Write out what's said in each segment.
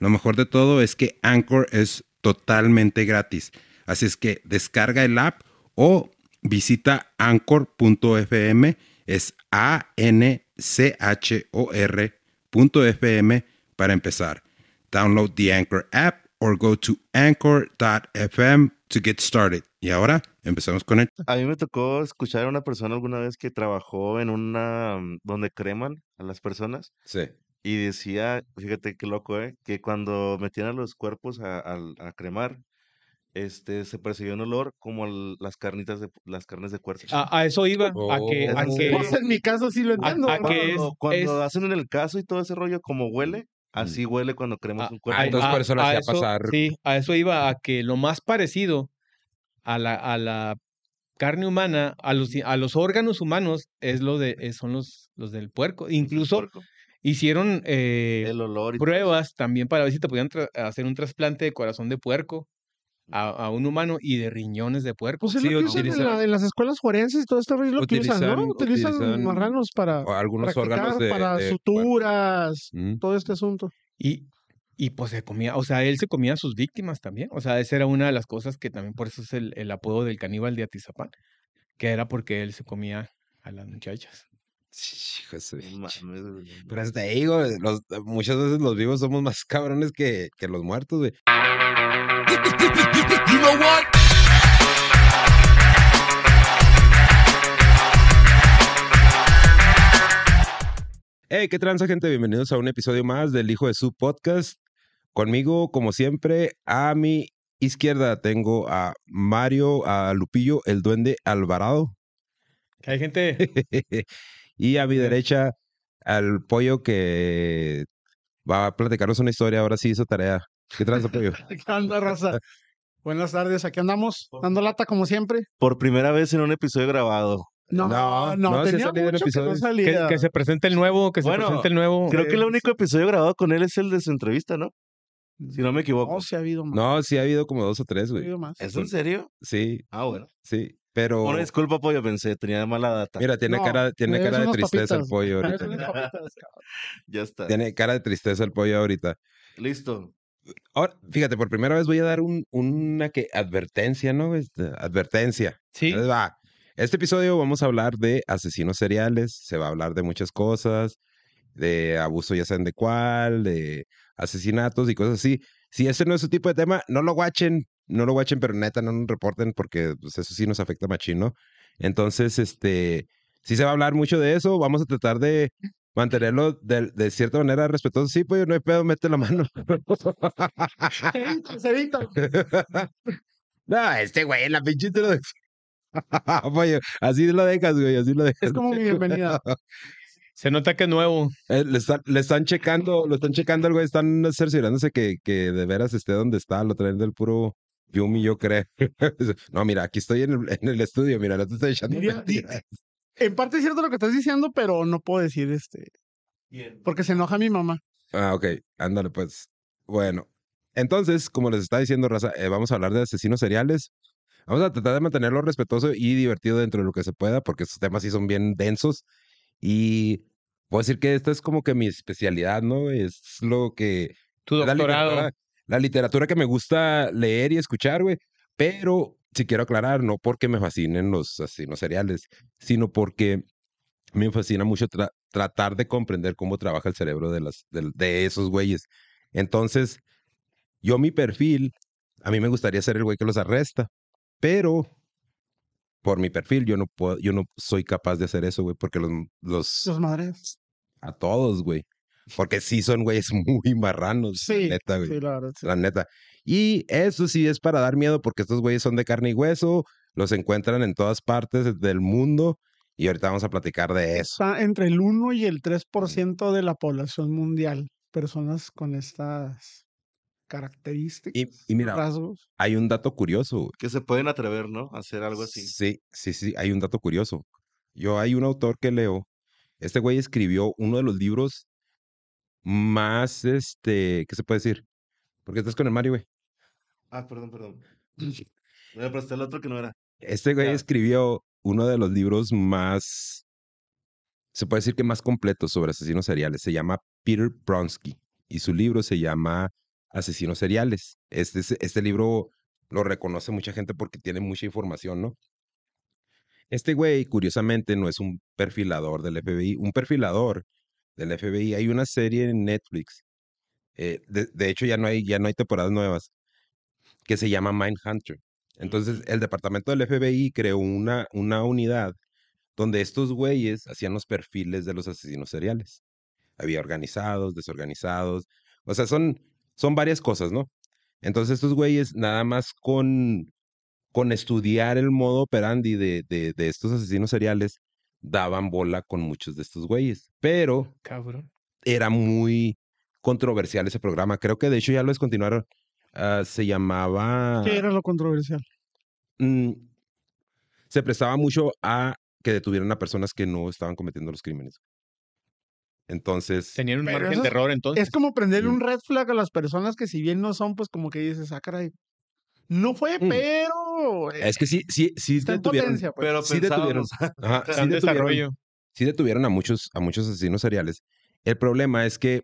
Lo mejor de todo es que Anchor es totalmente gratis. Así es que descarga el app o visita anchor.fm. Es A-N-C-H-O-R.fm para empezar. Download the Anchor app or go to anchor.fm to get started. Y ahora empezamos con él. A mí me tocó escuchar a una persona alguna vez que trabajó en una mm, donde creman a las personas Sí. Y decía, fíjate qué loco, ¿eh? Que cuando metían a los cuerpos a, al- a cremar, este, se percibía un olor como el- las carnitas de las carnes de puerco. A, a eso iba, a que, a Oh. que Pues en mi caso sí lo entiendo. a que es- Cuando, hacen en el caso y todo ese rollo, como huele, así huele cuando cremas a- un cuerpo. a- entonces a- lo a eso- pasar. Sí, a eso iba, a que lo más parecido a la, a la carne humana, a los, a los órganos humanos, es lo de, es- son los, los del puerco. Incluso Puerco. Hicieron eh, el olor y pruebas también para ver si te podían hacer un trasplante de corazón de puerco a, a un humano y de riñones de puerco. Pues es Sí, lo que usan en, utilizan- la- en las escuelas forenses y todo esto es lo que usan, ¿no? Utilizan- marranos para O algunos practicar, órganos de, para de- suturas, Mm. todo este asunto. Y, y pues se comía, o sea, él se comía a sus víctimas también. O sea, esa era una de las cosas que también por eso es el, el apodo del caníbal de Atizapán, que era porque él se comía a las muchachas. Hijo de su. Pero hasta te digo, los- muchas veces los vivos somos más cabrones que, que los muertos, güey. Hey, qué transa, gente. Bienvenidos a un episodio más del Hijo de su Podcast. Conmigo, como siempre, a mi izquierda tengo a Mario, a Lupillo, el duende Alvarado. Hay gente, y a mi derecha, al pollo que va a platicarnos una historia. Ahora sí hizo tarea. ¿Qué tranza, pollo? ¿Qué onda, raza? Buenas tardes, aquí andamos, dando lata como siempre. Por primera vez en un episodio grabado. No, No, no, no, tenía mucho que no que, se presente el nuevo, que se Bueno, presente el nuevo. Creo que el único episodio grabado con él es el de su entrevista, ¿no? Si no me equivoco. No, sí ha habido más. No, sí ha habido como dos o tres, güey. habido más. ¿Es en serio? Sí, Ah, bueno. sí. Pero Una disculpa, pollo, pensé, tenía mala data. mira, tiene No, cara, tiene cara de tristeza el pollo ahorita. papitas. Ya está. Tiene cara de tristeza el pollo ahorita. Listo. Ahora, fíjate, por primera vez voy a dar un, una que advertencia, ¿no? Este, advertencia. Sí, va. Este episodio vamos a hablar de asesinos seriales, se va a hablar de muchas cosas, de abuso ya saben de cuál, de asesinatos y cosas así. Si ese no es su tipo de tema, no lo guachen, no lo guachen, pero neta no nos reporten porque pues, eso sí nos afecta machín, ¿no? Entonces, este, sí se va a hablar mucho de eso, vamos a tratar de mantenerlo de, de cierta manera respetuoso. Sí, pues no hay pedo, mete la mano. Se evita. no, este güey, la pinche introducción. Pollo, así lo dejas, güey, así lo dejas. Es como mi bienvenida. se nota que es nuevo. Eh, le, están, le están checando, lo están checando al güey, están cerciorándose que, que de veras esté donde está, lo traen del puro Yumi, yo creo. no, mira, aquí estoy en el, en el estudio, mira, no te estoy echando. Diría- di- mentiras. En parte es cierto lo que estás diciendo, pero no puedo decir este, porque se enoja mi mamá. Ah, ok, ándale, pues. Bueno, entonces, como les estaba diciendo, Raza, eh, vamos a hablar de asesinos seriales. Vamos a tratar de mantenerlo respetuoso y divertido dentro de lo que se pueda, porque estos temas sí son bien densos. Y puedo decir que esta es como que mi especialidad, ¿no? Es lo que Tu doctorado. La literatura que me gusta leer y escuchar, güey. Pero si quiero aclarar, no porque me fascinen los asesinos seriales, sino porque me fascina mucho tra- tratar de comprender cómo trabaja el cerebro de, las, de, de esos güeyes. Entonces, yo mi perfil, a mí me gustaría ser el güey que los arresta, pero por mi perfil yo no puedo, yo no soy capaz de hacer eso, güey, porque los, los Los madres. a todos, güey. Porque sí son güeyes muy marranos, la Sí, neta, güey. sí, la verdad. sí. La neta. Y eso sí es para dar miedo porque estos güeyes son de carne y hueso, los encuentran en todas partes del mundo y ahorita vamos a platicar de eso. Está entre el 1 y el 3% de la población mundial. personas con estas características, Y, y mira, rasgos. hay un dato curioso. güey. Que se pueden atrever, ¿no? A hacer algo así. Sí, sí, sí, hay un dato curioso. Yo hay un autor que leo. Este güey escribió uno de los libros más, este, ¿qué se puede decir? Porque estás con el Mario, güey. Ah, perdón, perdón. Me presté el otro que no era. Este güey Ya. escribió uno de los libros más, se puede decir que más completos sobre asesinos seriales. Se llama Peter Bronsky y su libro se llama Asesinos seriales. Este, es- este libro lo reconoce mucha gente porque tiene mucha información, ¿no? Este güey, curiosamente, no es un perfilador del FBI. Un perfilador del FBI, hay una serie en Netflix. eh, de, de hecho, ya no, hay, ya no hay temporadas nuevas que se llama Mindhunter. Entonces, el departamento del FBI creó una, una unidad donde estos güeyes hacían los perfiles de los asesinos seriales. Había organizados, desorganizados. O sea, son, son varias cosas, ¿no? Entonces, estos güeyes, nada más con, con estudiar el modo operandi de, de, de estos asesinos seriales, daban bola con muchos de estos güeyes. Pero Cabrón. era muy controversial ese programa. Creo que de hecho ya lo descontinuaron. Ah, se llamaba. ¿Qué era lo controversial? mm, se prestaba mucho a que detuvieran a personas que no estaban cometiendo los crímenes. Entonces, Tenían un margen de error entonces. Es como prenderle un red flag a las personas que si bien no son, pues como que dices, ah, caray, no fue, Mm. pero... eh, es que sí, sí, sí está detuvieron. potencia, pues. Pero sí detuvieron. Ajá, sí detuvieron- sí detuvieron a muchos, a muchos asesinos seriales. El problema es que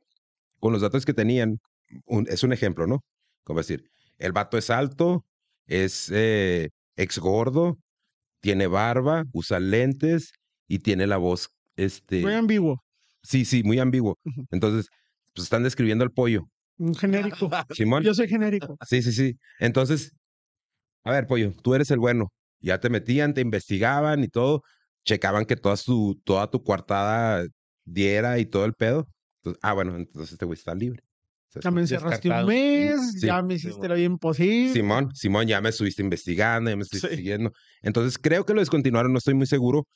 con los datos que tenían, un- es un ejemplo, ¿no? Como decir, el vato es alto, es eh, ex gordo, tiene barba, usa lentes y tiene la voz, este, Muy ambiguo, sí, sí, muy ambiguo. Entonces, pues están describiendo al pollo, un genérico. Simón. Yo soy genérico. Sí, sí, sí. Entonces, a ver, pollo, tú eres el bueno. Ya te metían, te investigaban y todo. Checaban que toda tu, toda tu coartada diera y todo el pedo. Entonces, ah, bueno, entonces este güey está libre. ¿Sabes Ya me encerraste un mes, Sí. ya me hiciste vida imposible. Simón, Simón, ya me estuviste investigando, ya me estuviste Sí. siguiendo. Entonces, creo que lo descontinuaron, no estoy muy seguro.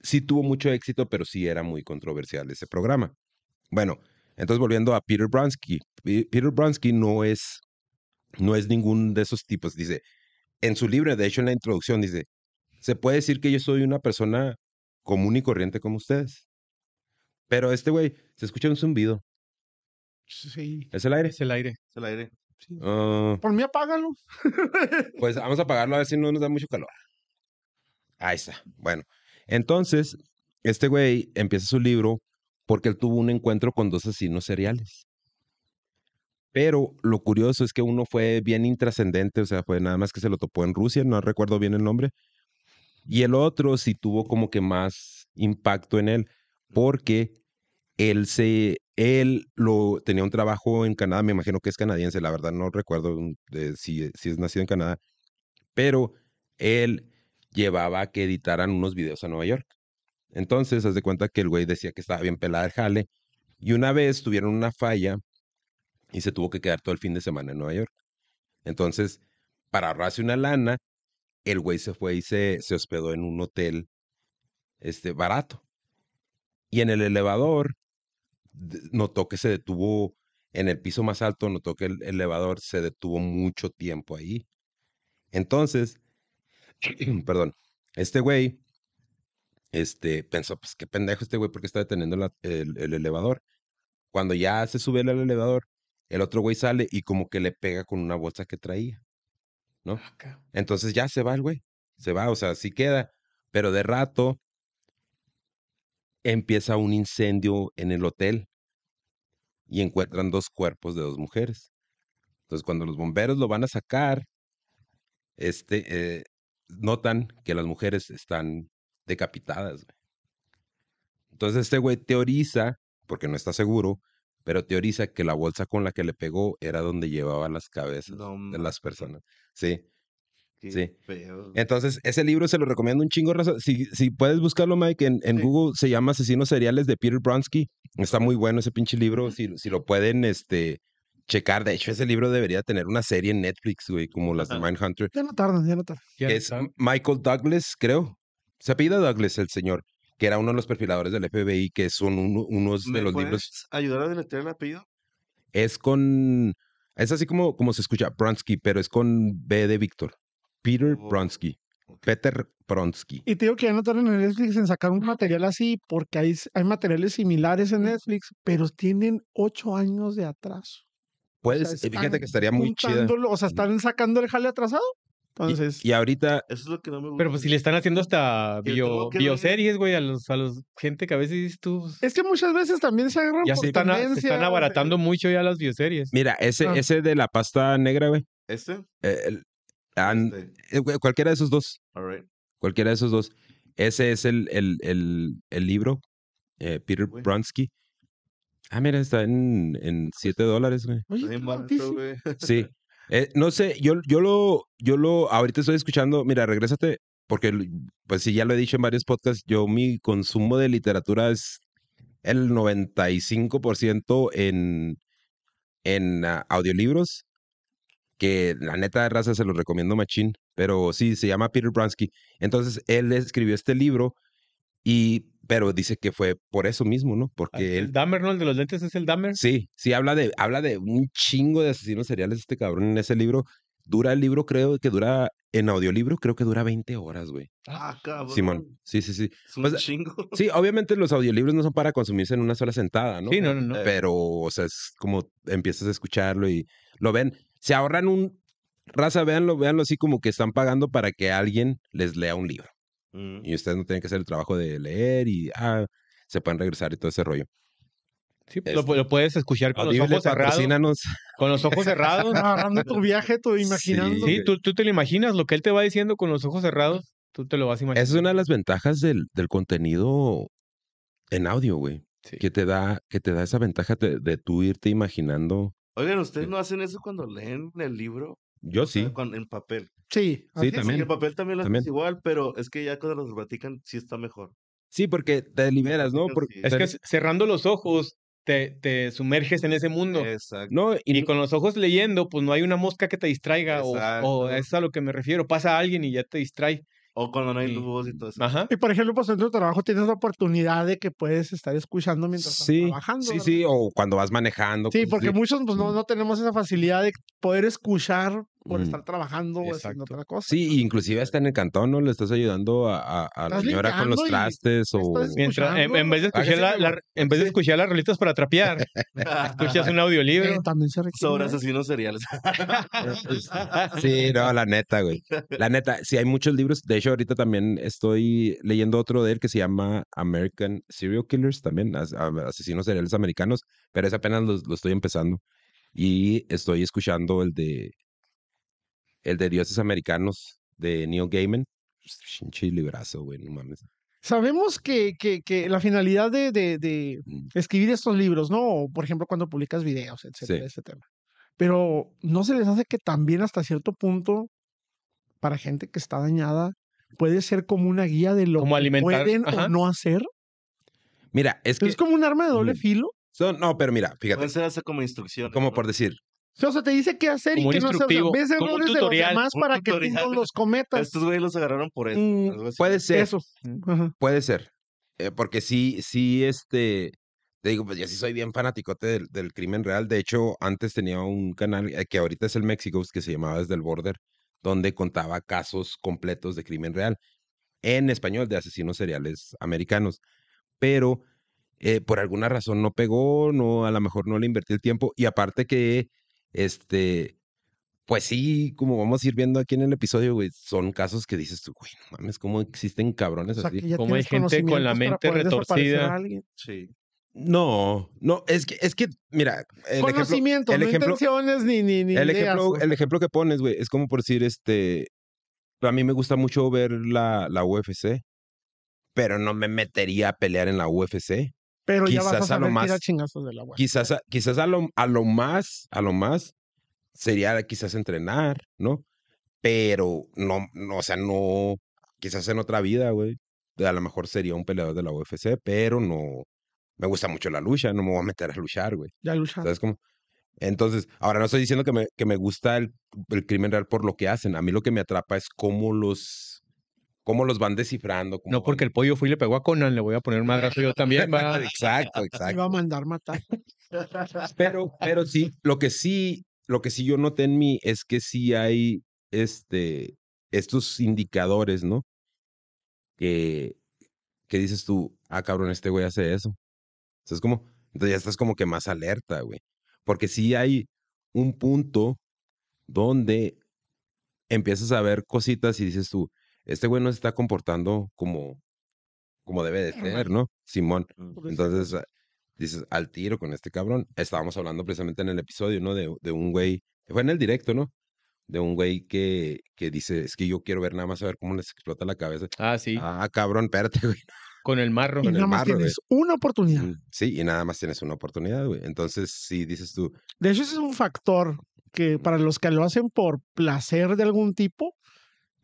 Sí tuvo mucho éxito, pero sí era muy controversial ese programa. Bueno, entonces volviendo a Peter Bronsky. Pe- Peter Bronsky no es, no es ningún de esos tipos. Dice, en su libro, de hecho en la introducción, dice, se puede decir que yo soy una persona común y corriente como ustedes. Pero este güey, se escucha un zumbido. Sí. ¿Es el aire? Es el aire. Es el aire. Ah, Por mí apágalo. Pues vamos a apagarlo a ver si no nos da mucho calor. Ahí está. Bueno, entonces, este güey empieza su libro porque él tuvo un encuentro con dos asesinos seriales. Pero lo curioso es que uno fue bien intrascendente, o sea, fue nada más que se lo topó en Rusia, no recuerdo bien el nombre. Y el otro sí tuvo como que más impacto en él, porque él se, él lo tenía un trabajo en Canadá, me imagino que es canadiense, la verdad no recuerdo de si, si es nacido en Canadá, pero él llevaba que editaran unos videos a Nueva York. Entonces, haz de cuenta que el güey decía que estaba bien pelada el jale, y una vez tuvieron una falla y se tuvo que quedar todo el fin de semana en Nueva York. Entonces, para ahorrarse una lana, el güey se fue y se, se hospedó en un hotel este, barato. Y en el elevador notó que se detuvo en el piso más alto, notó que el elevador se detuvo mucho tiempo ahí. Entonces, perdón, este güey este, pensó, pues qué pendejo este güey, porque está deteniendo la- el, el elevador. Cuando ya se sube al elevador, el otro güey sale y como que le pega con una bolsa que traía, ¿no? Acá. Entonces ya se va el güey, se va, o sea, sí queda, pero de rato empieza un incendio en el hotel y encuentran dos cuerpos de dos mujeres. Entonces cuando los bomberos lo van a sacar, este, eh, notan que las mujeres están decapitadas. güey. Entonces este güey teoriza, porque no está seguro, pero teoriza que la bolsa con la que le pegó era donde llevaba las cabezas No de las personas. Sí. Qué Sí. feo. Entonces, ese libro se lo recomiendo un chingo. Si, si puedes buscarlo, Mike, en, en Sí. Google se llama Asesinos Seriales de Peter Bronsky. Está muy bueno ese pinche libro. Si, si lo pueden este, checar. De hecho, ese libro debería tener una serie en Netflix, güey, como las de. Mindhunter. Ya no tardan, ya no tardan. Es. Michael Douglas, creo. Se apellida Douglas, el señor, que era uno de los perfiladores del FBI, que son uno- unos de ¿Me los puedes libros. ayudar a deletrear el apellido? Es con. Es así como, como se escucha, Bronsky, pero es con B de Víctor. Peter Oh, Bronsky. Peter Bronsky. Y te digo que ya no tardan en Netflix en sacar un material así, porque hay, hay materiales similares en Netflix, pero tienen ocho años de atraso. O sea, Puedes, eh, fíjate que estaría muy chida. juntándolo, O sea, están sacando el jale atrasado. Entonces, Y ahorita, Eso es lo que no me gusta. Pero pues si le están haciendo hasta bio, bioseries, güey, a los, a los gente que a veces dices tú, pues, es que muchas veces también se agarran ya por se están, a- se tendencias, están abaratando mucho ya las bioseries. mira, ese, Ah. ese de la pasta negra, güey. ¿Este? eh, el- an- Este. eh, cualquiera de esos dos. All right. Cualquiera de esos dos. Ese es el, el, el, el libro. eh, Peter Güey. Bronsky. Ah, mira, está en, en 7 dólares, güey. Oye, Está bien qué barato, baratísimo. güey. Sí. Eh, no sé, yo, yo lo, yo lo, ahorita estoy escuchando, mira, regrésate, porque pues sí, ya lo he dicho en varios podcasts, yo mi consumo de literatura es el 95% en, en ah, audiolibros, que la neta de raza se los recomiendo machín, pero sí, se llama Peter Bronsky. Entonces, él escribió este libro y, pero dice que fue por eso mismo, ¿no? Ah, Porque El él, Dahmer, ¿no? El de los lentes es el Dahmer. Sí, sí, habla de, habla de un chingo de asesinos seriales este cabrón en ese libro. Dura el libro, creo que dura, en audiolibro, creo que dura 20 horas, güey. Ah, cabrón. Simón, sí, sí, sí. Es un Pues, chingo. Sí, obviamente los audiolibros no son para consumirse en una sola sentada, ¿no? Sí, no, no, no. Pero, o sea, es como empiezas a escucharlo y lo ven. Se ahorran un, raza, véanlo, véanlo así como que están pagando para que alguien les lea un libro. Mm. Y ustedes no tienen que hacer el trabajo de leer y, ah, se pueden regresar y todo ese rollo. Sí, lo, este- lo puedes escuchar con los ojos cerrados. Con los ojos cerrados. Agarrando tu viaje, tú imaginando. Sí, tú, tú te lo imaginas, lo que él te va diciendo con los ojos cerrados, tú te lo vas a imaginar. Esa es una de las ventajas del, del contenido en audio, güey. Sí. Que te da, que te da esa ventaja de, de tú irte imaginando. Oigan, ¿ustedes no hacen eso cuando leen el libro? Yo sí. en papel. Sí, es. también. Sí, en papel también lo También. haces igual, pero es que ya cuando los platican sí está mejor. Sí, porque te liberas, ¿no? Sí, Porque sí. Es que cerrando los ojos te, te sumerges en ese mundo. Exacto. no, y, Y con los ojos leyendo, pues no hay una mosca que te distraiga o, o es a lo que me refiero. Pasa alguien y ya te distrae. O cuando no hay Sí. luz y todo eso. Ajá. Y por ejemplo, pues en tu trabajo tienes la oportunidad de que puedes estar escuchando mientras sí, estás trabajando. sí, ¿verdad? sí, o cuando vas manejando. Sí, porque muchos pues no, no tenemos esa facilidad de poder escuchar por Mm. estar trabajando o haciendo otra cosa. Sí, inclusive hasta en el cantón, ¿no? Le estás ayudando a, a- a la señora con los trastes o... Mientras, en, en vez de escuchar, la, como- la- en vez de sí. escuchar las rolitas para trapear, escuchas un audiolibro. Eh, también se requiere. Sobre ¿eh? asesinos seriales. Sí, no, la neta, güey. La neta, sí hay muchos libros. De hecho, ahorita también estoy leyendo otro de él que se llama American Serial Killers, también, asesinos seriales americanos, pero ese apenas lo, lo estoy empezando. Y estoy escuchando el de el de Dioses Americanos de Neil Gaiman. Pinche librazo, güey, no mames. Sabemos que, que, que la finalidad de, de, de escribir estos libros, ¿no? O, por ejemplo, cuando publicas videos, etcétera, Sí. etcétera. Pero ¿no se les hace que también hasta cierto punto, para gente que está dañada, puede ser como una guía de lo Como que alimentar, pueden ajá. o no hacer? Mira, es que Es como un arma de doble Mm. filo. son, no, pero mira, fíjate, ser hasta como instrucciones. como ¿no? por decir, O sea, te dice qué hacer Como y qué no hacer. O sea, ves errores de los demás para que tú no los cometas. Estos güeyes los agarraron por eso. Mm, puede ser, Eso. Ajá. Puede ser. eh, porque sí, sí, este. Te digo, pues ya sí soy bien fanaticote del, del crimen real. De hecho, antes tenía un canal eh, que ahorita es el México, que se llamaba Desde el Border, donde contaba casos completos de crimen real en español de asesinos seriales americanos. Pero eh, por alguna razón no pegó, no, a lo mejor no le invertí el tiempo. Y aparte que, este, pues sí, como vamos a ir viendo aquí en el episodio, güey, son casos que dices tú, güey, no mames, ¿cómo existen cabrones O sea, así? Como hay gente con la mente retorcida. a alguien. Sí. No, no, es que, es que, mira, el ejemplo, el no ejemplo, intenciones ni, ni, ni el ideas, ejemplo, o el ejemplo que pones, güey, es como por decir, este, a mí me gusta mucho ver la, la UFC, pero no me metería a pelear en la UFC. Pero ya vas a quizás a lo más- chingazos de la web. Quizás, a, quizás a lo, a lo más, a lo más, sería quizás entrenar, ¿no? Pero no, no, o sea, no, quizás en otra vida, güey, a lo mejor sería un peleador de la UFC, pero no, me gusta mucho la lucha, no me voy a meter a luchar, güey. Ya luchar. ¿Sabes cómo? Entonces, ahora no estoy diciendo que me, que me gusta el, el crimen real por lo que hacen. A mí lo que me atrapa es cómo los, cómo los van descifrando. No porque van- el pollo fue y le pegó a Conan, le voy a poner un madrazo yo también, va. Exacto, Iba exacto. a mandar matar. Pero, pero sí, lo que sí, lo que sí yo noté en mí es que sí hay este, estos indicadores, ¿no? Que, que dices tú, ah, cabrón, este güey hace eso. ¿Sabes cómo? Entonces ya estás como que más alerta, güey. Porque sí hay un punto donde empiezas a ver cositas y dices tú, este güey no se está comportando como, como debe de ser, ¿no? Simón. Mm. Entonces dices, al tiro con este cabrón. Estábamos hablando precisamente en el episodio, ¿no? De, de un güey, fue en el directo, ¿no? De un güey que, que dice, es que yo quiero ver nada más a ver cómo les explota la cabeza. Ah, sí, Ah, cabrón, espérate, güey. con el marro. Y Con el nada más marro, güey. tienes una oportunidad. Sí, y nada más tienes una oportunidad, güey. Entonces, sí, dices tú, De hecho, ese es un factor que para los que lo hacen por placer de algún tipo,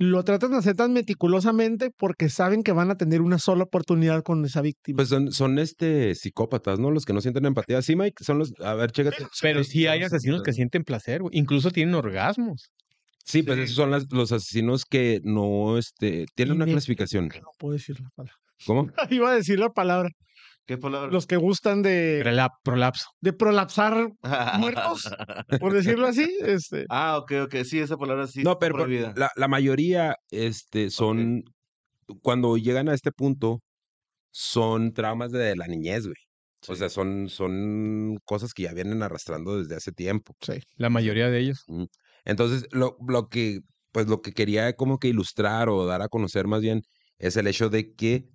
lo tratan de hacer tan meticulosamente porque saben que van a tener una sola oportunidad con esa víctima. pues son, son este psicópatas, ¿no? Los que no sienten empatía. Sí, Mike, son los, a ver, chécate. Pero sí hay asesinos que sienten placer, güey. Incluso tienen orgasmos. Sí, pues esos son las- los asesinos que no, este, tienen una clasificación. no puedo decir la palabra. ¿Cómo? Iba a decir la palabra. ¿Qué palabra? Los que gustan de, prolapso. de prolapsar, muertos. por decirlo así. Este, Ah, ok, ok. Sí, esa palabra sí. No, pero la, la mayoría este, son, cuando llegan a este punto, son traumas de la niñez, güey. O sea, son, son cosas que ya vienen arrastrando desde hace tiempo. sí. La mayoría de ellos. Entonces, lo, lo que, pues lo que quería como que ilustrar o dar a conocer más bien es el hecho de que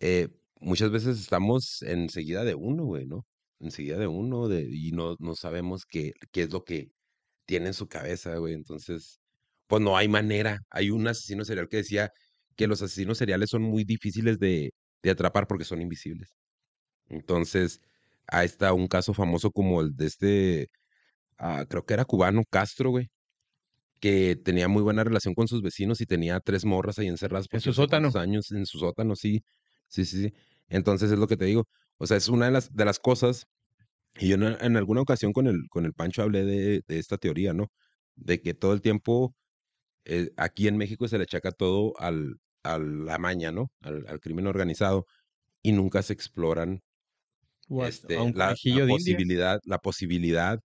eh, muchas veces estamos enseguida de uno, güey, ¿no? Enseguida de uno de, y no, no sabemos qué, qué es lo que tiene en su cabeza, güey. Entonces, pues no hay manera. Hay un asesino serial que decía que los asesinos seriales son muy difíciles de, de atrapar porque son invisibles. Entonces, ahí está un caso famoso como el de este, ah, creo que era cubano, Castro, güey, que tenía muy buena relación con sus vecinos y tenía tres morras ahí encerradas por En su sótano. años en su sótano, sí, sí, sí, sí. Entonces es lo que te digo. O sea, es una de las, de las cosas, y yo en, en alguna ocasión con el, con el Pancho hablé de, de esta teoría, ¿no? De que todo el tiempo eh, aquí en México se le achaca todo al, a la maña, ¿no? Al, al crimen organizado y nunca se exploran este, la, la posibilidad, la posibilidad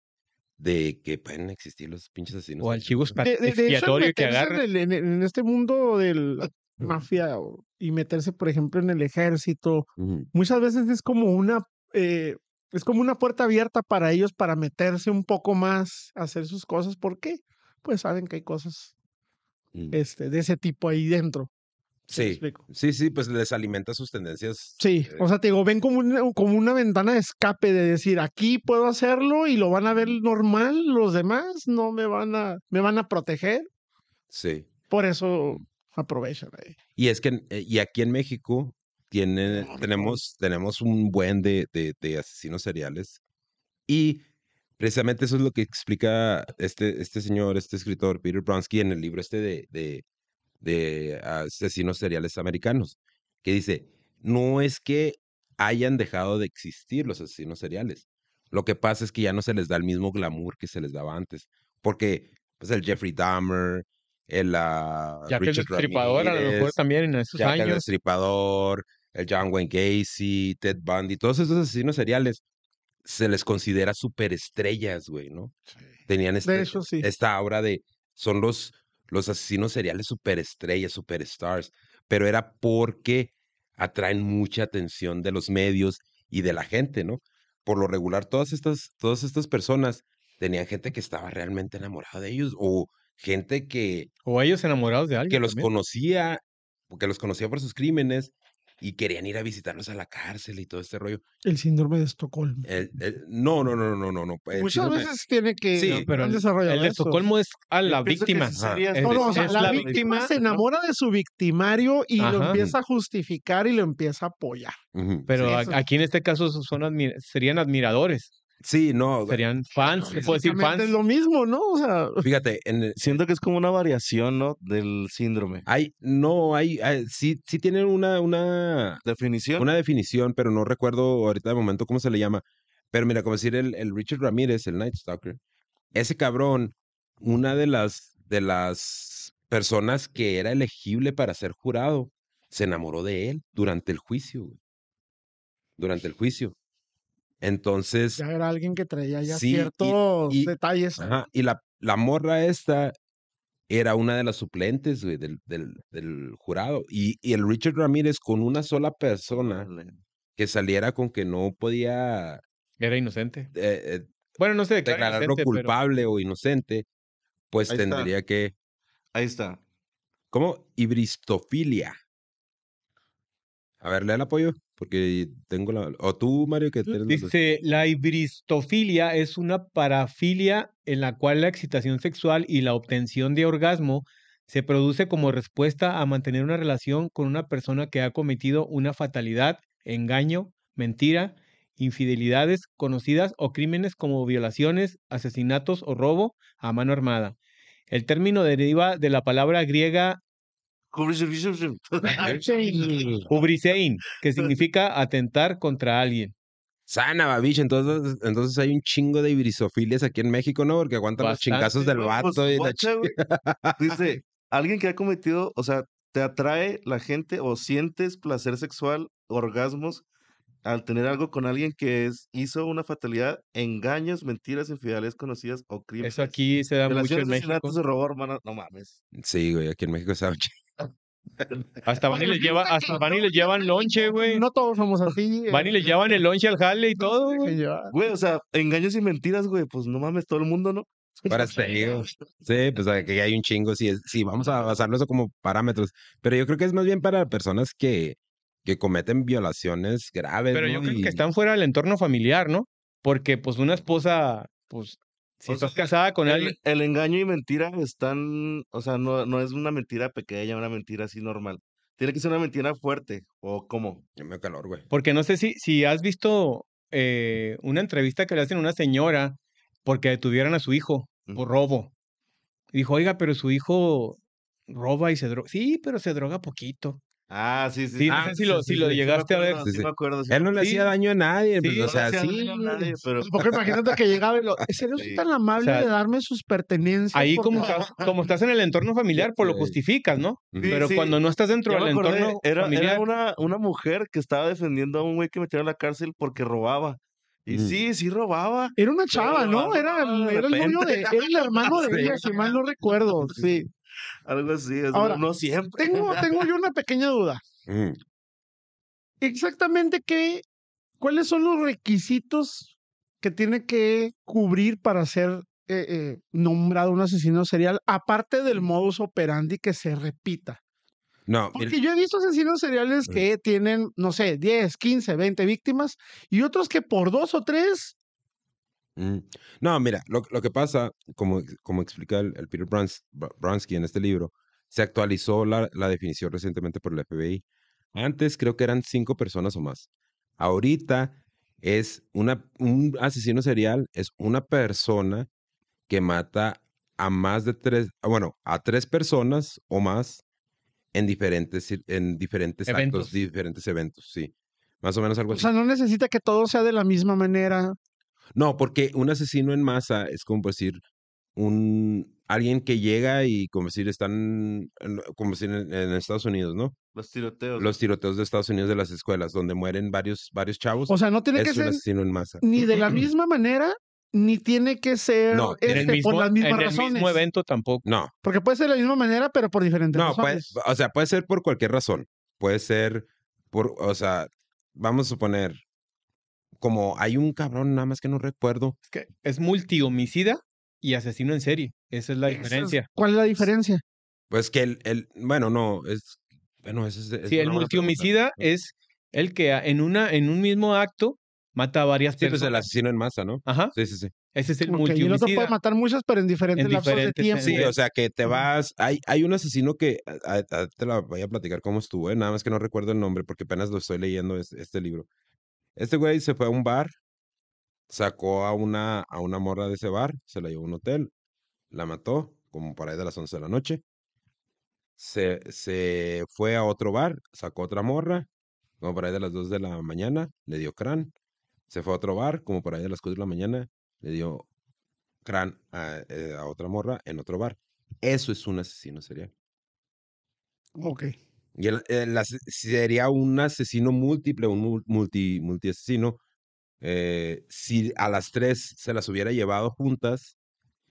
de que pueden existir los pinches asesinos. O expa- De, de- de hecho, expiatorio que meterse agarra. En, en- este mundo de la mafia o- y meterse, por ejemplo, en el ejército, muchas veces es como una eh, es como una puerta abierta para ellos para meterse un poco más a hacer sus cosas. ¿Por qué? Pues saben que hay cosas Mm. este, de ese tipo ahí dentro. ¿Sí Sí, sí, sí, pues les alimenta sus tendencias. Sí, eh, o sea, te digo, ven como una, como una ventana de escape de decir, aquí puedo hacerlo y lo van a ver normal, los demás no me van a, me van a proteger, sí. por eso aprovechan ahí. Y es que, eh, y aquí en México tiene, tenemos, tenemos un buen de, de, de asesinos seriales. Y precisamente eso es lo que explica este, este señor, este escritor, Peter Bronsky, en el libro este de, de, de asesinos seriales americanos, que dice, no es que hayan dejado de existir los asesinos seriales. Lo que pasa es que ya no se les da el mismo glamour que se les daba antes. Porque, pues, el Jeffrey Dahmer, el ah, Ya que el Richard destripador a lo mejor también en esos Jack el años. Destripador, el John Wayne Gacy, Ted Bundy, todos esos asesinos seriales se les considera superestrellas, güey, ¿no? Tenían este, hecho, sí. esta aura de, son los, los asesinos seriales superestrellas, superstars, pero era porque atraen mucha atención de los medios y de la gente, ¿no? Por lo regular, todas estas, todas estas personas tenían gente que estaba realmente enamorada de ellos o gente que, O ellos enamorados de alguien. que los también. conocía, que los conocía por sus crímenes y querían ir a visitarlos a la cárcel y todo este rollo. El síndrome de Estocolmo. El- el- no, no, no, no, no, no. Muchas síndrome- veces tiene que Sí, No, pero el, de. Estocolmo es a la víctima. sí sería- Es No, no, o de- sea, es la, la víctima, víctima, se enamora de su victimario y lo empieza a justificar y lo empieza a apoyar. Pero Sí, a- eso- aquí en este caso son admi- serían admiradores, Sí, no. serían fans, se puede decir fans. Es lo mismo, ¿no? O sea, Fíjate, en el- Siento que es como una variación, ¿no? Del síndrome. hay, no, hay, hay- sí, sí tienen una, una, Definición. una definición, pero no recuerdo ahorita de momento cómo se le llama. Pero mira, como decir el, el Richard Ramírez, el Night Stalker, ese cabrón, una de las, de las personas que era elegible para ser jurado, se enamoró de él durante el juicio, güey. Durante el juicio. Entonces, Ya era alguien que traía ya Sí, ciertos y- detalles. ajá, y la, la morra esta era una de las suplentes, güey, del, del, del jurado. Y, y el Richard Ramírez con una sola persona que saliera con que no podía Era inocente. eh, eh, Bueno, no declara declararlo inocente, pero- culpable o inocente, pues Ahí está. tendría que, Ahí está. ¿cómo? Ibristofilia. A ver, lea el apoyo, porque tengo la... O tú, Mario, que las- Dice, la ibristofilia es una parafilia en la cual la excitación sexual y la obtención de orgasmo se produce como respuesta a mantener una relación con una persona que ha cometido una fatalidad, engaño, mentira, infidelidades conocidas o crímenes como violaciones, asesinatos o robo a mano armada. El término deriva de la palabra griega ubrisein, que significa atentar contra alguien. Sana, babiche, entonces, entonces hay un chingo de ibrisofilias aquí en México, ¿no? Porque aguantan los chingazos del Güey, vato pues, y la guacha. Dice, alguien que ha cometido, o sea, te atrae la gente o sientes placer sexual, orgasmos, al tener algo con alguien que es, hizo una fatalidad, engaños, mentiras, infidelidades conocidas o crímenes. Eso aquí se da mucho en México. asesinatos de robo, hermano, no mames. Sí, güey, aquí en México está Hasta van y les lleva, hasta van y les llevan lonche, güey. No todos somos así. Van y les llevan el lonche al jale y todo, que güey. Güey, o sea, engaños y mentiras, güey, pues no mames, todo el mundo, ¿no? Para te digo. Sí, pues aquí hay un chingo, sí, sí, vamos a basarlo eso como parámetros. Pero yo creo que es más bien para personas que, que cometen violaciones graves, Pero yo creo Y- que están fuera del entorno familiar, ¿no? Porque, pues, una esposa, pues, si O estás sea, casada con alguien, El, el engaño y mentira están, o sea, no, no es una mentira pequeña, una mentira así normal. Tiene que ser una mentira fuerte, o cómo. Me calor, güey. porque no sé si, si has visto eh, una entrevista que le hacen a una señora porque detuvieron a su hijo por robo. Dijo, oiga, pero su hijo roba y se droga. Sí, pero se droga poquito. Ah, sí, sí. Sí, no Ah, sé si lo- si lo sí, sí me llegaste a ver. Sí, me acuerdo. sí Él no le Sí. hacía daño a nadie, pues, Sí, o No sea, hacía sí. nadie, pero Porque imagínate que llegaba y lo. ¿En serio soy Sí. tan amable O sea, de darme sus pertenencias? Ahí Porque- como estás, como estás en el entorno familiar, pues lo justificas, ¿no? Pero sí. cuando no estás dentro del acordé, entorno era, familiar, era una, una mujer que estaba defendiendo a un güey que metieron a la cárcel porque robaba. Y Mm. sí, sí robaba. Era una chava, ¿no? no, Era, no, era el novio de. Era el hermano de ella, si mal no recuerdo. Sí. Algo así, es, no- Ahora, no siempre. Tengo, tengo yo una pequeña duda. Mm. Exactamente qué. ¿Cuáles son los requisitos que tiene que cubrir para ser eh, eh, nombrado un asesino serial, aparte del modus operandi que se repita? No, Porque yo he visto asesinos seriales Sí. que tienen, no sé, 10, 15, 20 víctimas y otros que por dos o tres. Mm. No, mira, lo, lo que pasa, como, como explica el, el Peter Brans- Br- Bransky en este libro, se actualizó la, la definición recientemente por el FBI. Antes creo que eran cinco personas o más. Ahorita es una, un asesino serial, es una persona que mata a más de tres, ah, bueno, a tres personas o más en diferentes, cir- en diferentes Eventos. actos, diferentes eventos, sí. Más o menos algo O así. sea, no necesita que todo sea de la misma manera. No, porque un asesino en masa es como decir un alguien que llega y como decir están en- como decir en, en Estados Unidos, ¿no? Los tiroteos. Los tiroteos de Estados Unidos de las escuelas donde mueren varios varios chavos. O sea, no tiene es que un ser asesino en masa. ni de la misma manera, ni tiene que ser No, en el este, mismo, por las mismas en el razones. mismo evento tampoco. No, Porque puede ser de la misma manera, pero por diferentes no, puede, razones. o sea, puede ser por cualquier razón. Puede ser por, o sea, vamos a suponer como hay un cabrón nada más que no recuerdo. Es que es multihomicida y asesino en serie. Esa es la es- diferencia. ¿Cuál es la diferencia? Pues que el, el bueno, no, es bueno, ese es, es Sí, el multihomicida es el que en una en un mismo acto mata a varias Sí, pues el personas. asesino en masa, ¿no? Ajá, Sí, sí, sí. ese es el Ok, y el otro multihomicida. puede matar muchas, pero en diferentes En lapsos diferentes de tiempo. Sí, o sea, que te vas. Hay, hay un asesino que. a- a- a- te la voy a platicar cómo estuvo, ¿eh? Nada más que no recuerdo el nombre porque apenas lo estoy leyendo es- este, libro. Este güey se fue a un bar, sacó a una, a una morra de ese bar, se la llevó a un hotel, la mató, como por ahí de las 11 de la noche. Se, se fue a otro bar, sacó otra morra, como por ahí de las 2 de la mañana, le dio crán. Se fue a otro bar, como por ahí de las 4 de la mañana, le dio crán a, eh, a otra morra en otro bar. Eso es un asesino serial. Ok. Y el, el ase- sería un asesino múltiple, un mul- multi, multiasesino, eh, si a las tres se las hubiera llevado juntas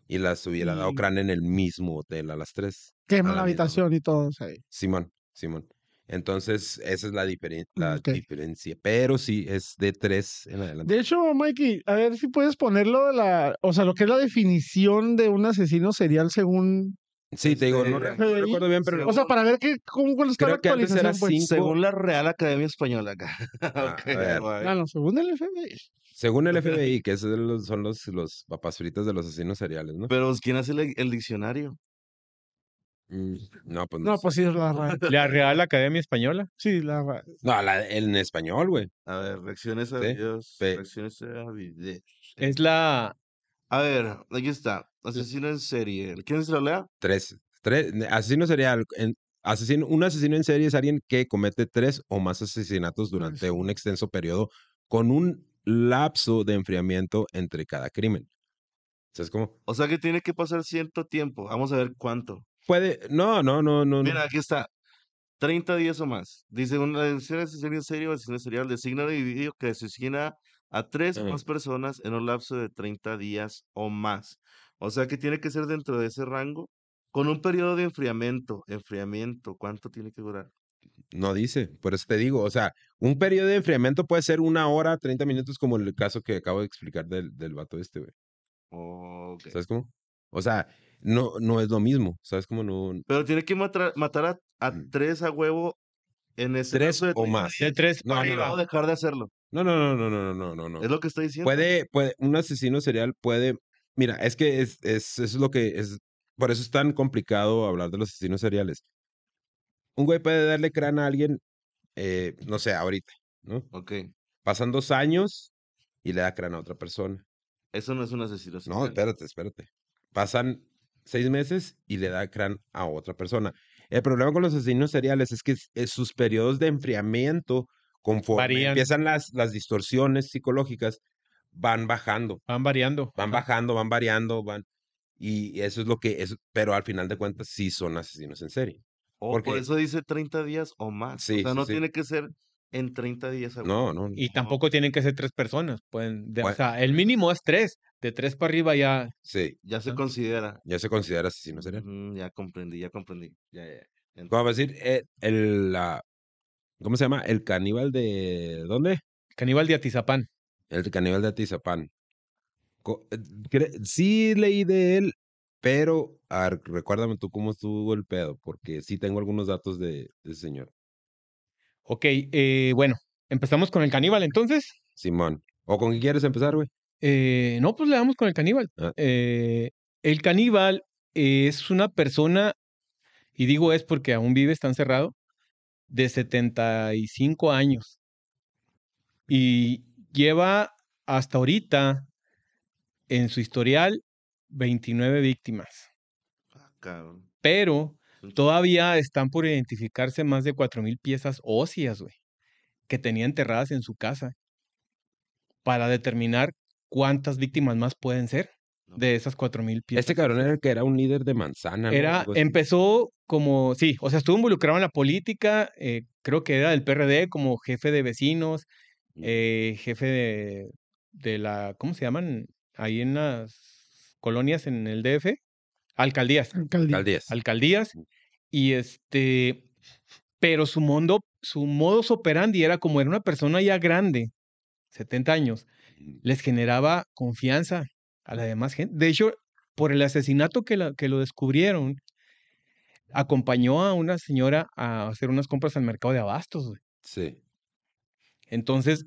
y las hubiera dado cráneo en el mismo hotel a las tres. Quema la misma habitación y todo. sea, Simón, Simón. Entonces, esa es la, diferen- la diferencia. Pero sí, es de tres en adelante. De hecho, Mikey, a ver si puedes ponerlo de la, o sea, lo que es la definición de un asesino serial según, Sí, te digo, no, este, no recuerdo bien, pero o sea, para ver qué, cómo cuál está la Creo que antes era actualización, pues. cinco. Según la Real Academia Española acá. Ah, Ok, a ver. guay. Ah, no, según el FBI. según el FBI, que esos son los, son los, los papas fritas de los asesinos seriales, ¿no? Pero ¿quién hace el, el diccionario? Mm, No, pues No, sé. pues sí, es la RAE. La Real Academia Española. Sí, la RAE. No, la- en español, güey. A ver, reacciones a Sí, videos. Reacciones a videos. Es la. A ver, aquí está. Asesino en serie. ¿Quién se lo lea? Tres. tres asesino serial. En, asesino, un asesino en serie es alguien que comete tres o más asesinatos durante un extenso periodo con un lapso de enfriamiento entre cada crimen. ¿Sabes cómo? O sea que tiene que pasar cierto tiempo. Vamos a ver cuánto. Puede. No, no, no, no. no. Mira, aquí está. 30 días o más. Dice, una asesino en serie o asesino serial designa de individuo que asesina a tres o más personas en un lapso de 30 días o más. O sea que tiene que ser dentro de ese rango con un periodo de enfriamiento. Enfriamiento, ¿cuánto tiene que durar? No dice, por eso te digo, o sea, un periodo de enfriamiento puede ser una hora, 30 minutos, como el caso que acabo de explicar del, del vato este, güey. ¿Sabes cómo? O sea, no, no es lo mismo, ¿sabes cómo? No, Pero tiene que matar, matar a, a Mm. tres a huevo en ese tres de o 30 más. De tres No, para no, arriba. No dejar de hacerlo. No, no, no, no, no, no, no, no. Es lo que está diciendo. Puede, puede, un asesino serial puede, mira, es que es, es, es lo que es, por eso es tan complicado hablar de los asesinos seriales. Un güey puede darle crán a alguien, eh, no sé, ahorita, ¿no? Ok. Pasan dos años y le da crán a otra persona. Eso no es un asesino No, serial. espérate, espérate. Pasan seis meses y le da crán a otra persona. El problema con los asesinos seriales es que sus periodos de enfriamiento, conforme Varían. empiezan las, las distorsiones psicológicas, van bajando, Van variando. van Ajá. bajando, van variando, van. Y eso es lo que es, pero al final de cuentas sí son asesinos en serie. O por porque- eso dice 30 días o más. Sí, o sea, sí, no sí. tiene que ser en 30 días. a huevo. No, no. Y tampoco tienen que ser tres personas. Pueden, de- o Bueno. sea, el mínimo es tres. De tres para arriba ya. Sí, Ya se considera. ya se considera asesino serial. Mm, ya comprendí, ya comprendí. Ya, ya. ya. Ent- Como decir, eh, el, la, ¿cómo se llama? El caníbal de, ¿dónde? Caníbal de Atizapán. El caníbal de Atizapán. Eh, Sí leí de él, pero a ver, recuérdame tú cómo estuvo el pedo, porque sí tengo algunos datos de, de ese señor. Ok, eh, bueno, empezamos con el caníbal entonces. Simón. ¿O con qué quieres empezar, güey? Eh, no, pues le damos con el caníbal. Ah. Eh, el caníbal es una persona, y digo es porque aún vive, está encerrado, de 75 años. Y lleva hasta ahorita en su historial 29 víctimas. Ah, cabrón. Pero todavía están por identificarse más de 4.000 piezas óseas, güey, que tenía enterradas en su casa para determinar cuántas víctimas más pueden ser de esas 4.000 piezas. Este cabrón era el que era un líder de manzana. Era, empezó como, sí, o sea, estuvo involucrado en la política, eh, creo que era del PRD como jefe de vecinos, Mm. eh, jefe de, de la, ¿cómo se llaman? Ahí en las colonias en el DF, alcaldías, Alcaldía. Alcaldías. alcaldías, y este, pero su mundo, su modus operandi era como era una persona ya grande, 70 años, les generaba confianza a la demás gente. De hecho, por el asesinato que, la- que lo descubrieron, acompañó a una señora a hacer unas compras al mercado de abastos. güey. Sí. Entonces,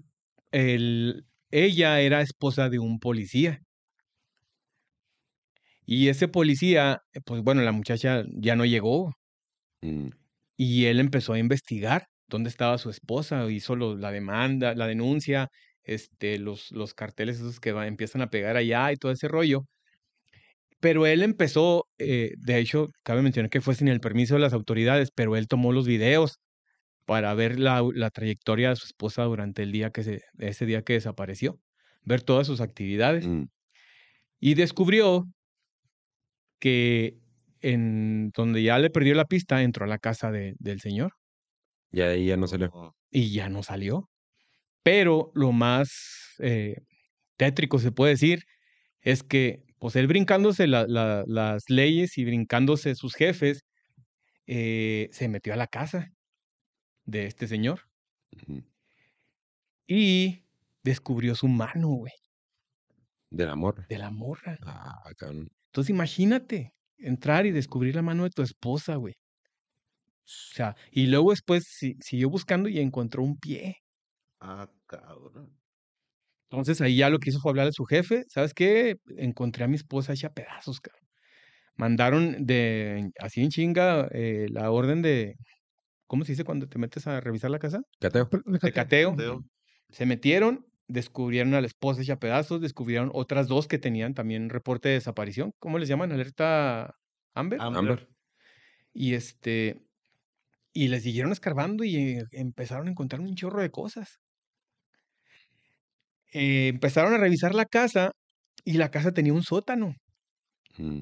el, ella era esposa de un policía. Y ese policía, pues bueno, la muchacha ya no llegó Mm, y él empezó a investigar dónde estaba su esposa, hizo lo- la demanda, la denuncia, este, los, los carteles esos que va- empiezan a pegar allá y todo ese rollo. Pero él empezó, eh, de hecho, cabe mencionar que fue sin el permiso de las autoridades, pero él tomó los videos para ver la, la trayectoria de su esposa durante el día que se, ese día que desapareció, ver todas sus actividades mm, y descubrió que en donde ya le perdió la pista, entró a la casa de- del señor de ahí ya no salió. Y ya no salió. Pero lo más eh, tétrico se puede decir es que, pues él brincándose la- la- las leyes y brincándose sus jefes, eh, se metió a la casa de este señor y descubrió su mano, güey, Del amor. de la morra. Ah, cabrón. Entonces imagínate entrar y descubrir la mano de tu esposa, güey. O sea, y luego después si- siguió buscando y encontró un pie. Ah, cabrón. Entonces ahí ya lo que hizo fue hablar a su jefe. ¿Sabes qué? Encontré a mi esposa hecha pedazos, cabrón. Mandaron de así en chinga eh, la orden de. ¿Cómo se dice cuando te metes a revisar la casa? Cateo. De cateo. Teo. Se metieron, descubrieron a la esposa hecha pedazos, descubrieron otras dos que tenían también reporte de desaparición. ¿Cómo les llaman? ¿Alerta Amber? Amber. Amber. Y este. Y les siguieron escarbando y eh, empezaron a encontrar un chorro de cosas. Eh, empezaron a revisar la casa y la casa tenía un sótano. Mm.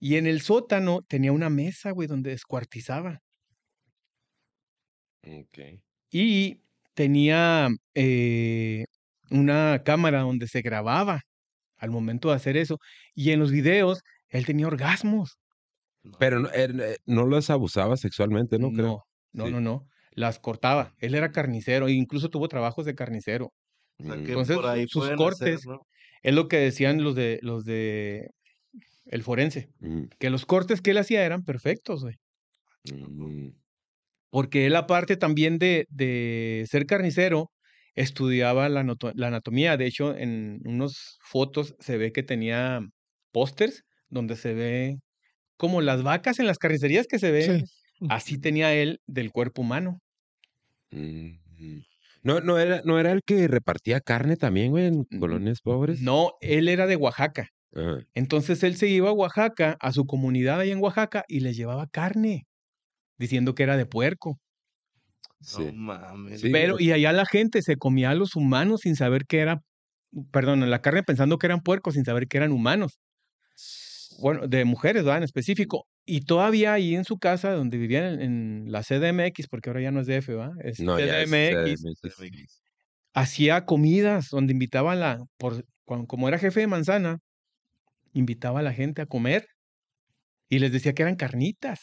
Y en el sótano tenía una mesa, güey, donde descuartizaba. Ok. Y tenía eh, una cámara donde se grababa al momento de hacer eso. Y en los videos él tenía orgasmos. Pero no, er- eh, no los abusaba sexualmente, ¿no? Creo. no, no, Sí. no, no. Las cortaba. Él era carnicero e incluso tuvo trabajos de carnicero. O sea, que Entonces, por ahí sus cortes- hacer, ¿no? Es lo que decían los de los de el forense, Mm, que los cortes que él hacía eran perfectos, güey. mm, Porque él, aparte también de, de ser carnicero, estudiaba la, la anatomía. De hecho, en unas fotos se ve que tenía pósters donde se ve como las vacas en las carnicerías que se ve. Sí. Así tenía él del cuerpo humano. mm. No, no era, no era el que repartía carne también, güey, en colonias pobres. No, él era de Oaxaca. Ajá. Entonces él se iba a Oaxaca, a su comunidad ahí en Oaxaca, y les llevaba carne, diciendo que era de puerco. Sí. No mames. Sí, Pero, y allá la gente se comía a los humanos sin saber que era, perdón, la carne pensando que eran puercos sin saber que eran humanos. Bueno, de mujeres, ¿verdad? En específico. Y todavía ahí en su casa, donde vivían en, en la CDMX, porque ahora ya no es DF, ¿verdad? Es No, CDMX, CDMX. hacía comidas donde invitaba a la, por, como era jefe de manzana, invitaba a la gente a comer y les decía que eran carnitas.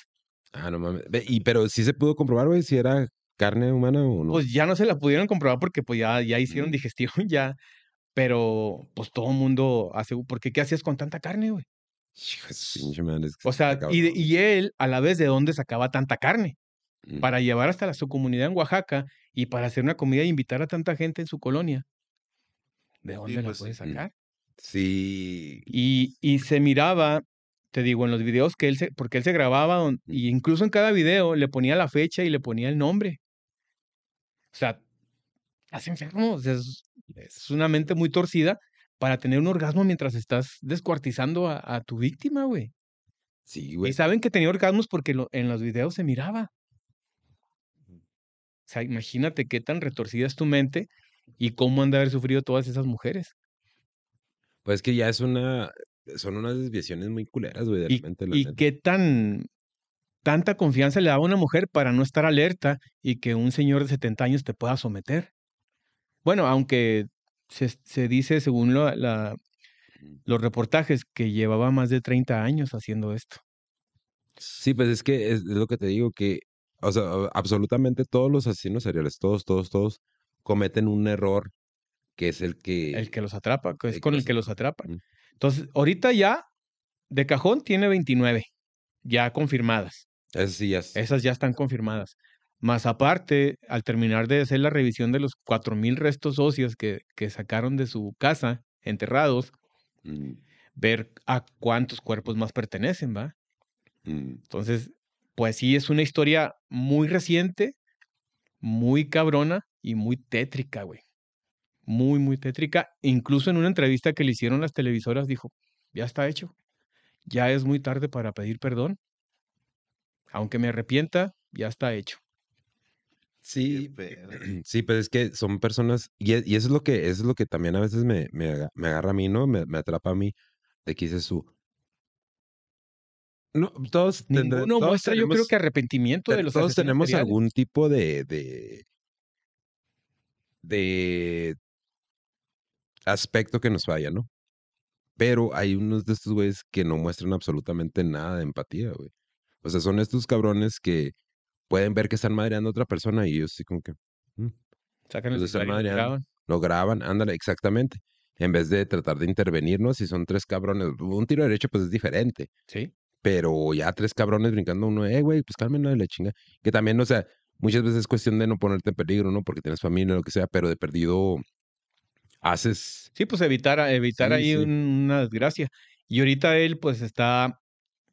Ah, no mames. Y pero sí se pudo comprobar, güey, si era carne humana o no. Pues ya no se la pudieron comprobar porque pues ya, ya hicieron digestión ya. Pero pues todo el mundo hace, porque ¿qué hacías con tanta carne, güey? Hijo de su pinche madre, es que O sea, y, y él a la vez de dónde sacaba tanta carne Mm. para llevar hasta la, su comunidad en Oaxaca y para hacer una comida e invitar a tanta gente en su colonia. ¿De dónde la pues sí. puede Mm. sacar? Sí. Y, y se miraba, te digo, en los videos que él se, porque él se grababa, don- y incluso en cada video le ponía la fecha y le ponía el nombre. O sea, estás enfermo, o sea, es, es una mente muy torcida para tener un orgasmo mientras estás descuartizando a, a tu víctima, güey. Sí, Y güey. saben que tenía orgasmos porque lo- en los videos se miraba. O sea, imagínate qué tan retorcida es tu mente y cómo han de haber sufrido todas esas mujeres. Pues que ya es una. Son unas desviaciones muy culeras, güey, de y, la y neta. qué tan tanta confianza le da a una mujer para no estar alerta y que un señor de 70 años te pueda someter. Bueno, aunque se, se dice, según la- los reportajes, que llevaba más de 30 años haciendo esto. Sí, pues es que es, lo que te digo, que, o sea, absolutamente todos los asesinos seriales, todos, todos, todos, cometen un error que es el que... El que los atrapa, que es el que con el que los atrapa. Entonces, ahorita ya, de cajón, tiene 29, ya confirmadas. Eso sí ya es... Esas ya están confirmadas. Más aparte, al terminar de hacer la revisión de los 4.000 restos óseos que, que sacaron de su casa, enterrados, Mm, ver a cuántos cuerpos más pertenecen, ¿va? mm. Entonces, pues sí, es una historia muy reciente, muy cabrona y muy tétrica, güey. Muy, muy tétrica. Incluso en una entrevista que le hicieron las televisoras dijo, ya está hecho. Ya es muy tarde para pedir perdón. Aunque me arrepienta, ya está hecho. Sí, sí, pues es que son personas, y, e- y eso es lo que, eso es lo que también a veces me, me, me agarra a mí, ¿no? Me, me atrapa a mí, de que dices tú, No, todos Ninguno todos muestra, yo creo que arrepentimiento de los todos tenemos algún tipo de, de de aspecto que nos falla, ¿no? Pero hay unos de estos güeyes que no muestran absolutamente nada de empatía, güey. O sea, son estos cabrones que pueden ver que están madreando a otra persona y ellos sí como que Sacan el están celular y lo madreando. graban. lo graban, ándale, exactamente. En vez de tratar de intervenirnos, si son tres cabrones, un tiro derecho pues es diferente. Sí. pero ya tres cabrones brincando uno, eh, güey, pues cálmenlo de la chinga. Que también, o sea, muchas veces es cuestión de no ponerte en peligro, ¿no? Porque tienes familia o lo que sea, pero de perdido haces. Sí, pues evitar, evitar Sí, ahí sí. una desgracia. Y ahorita él pues está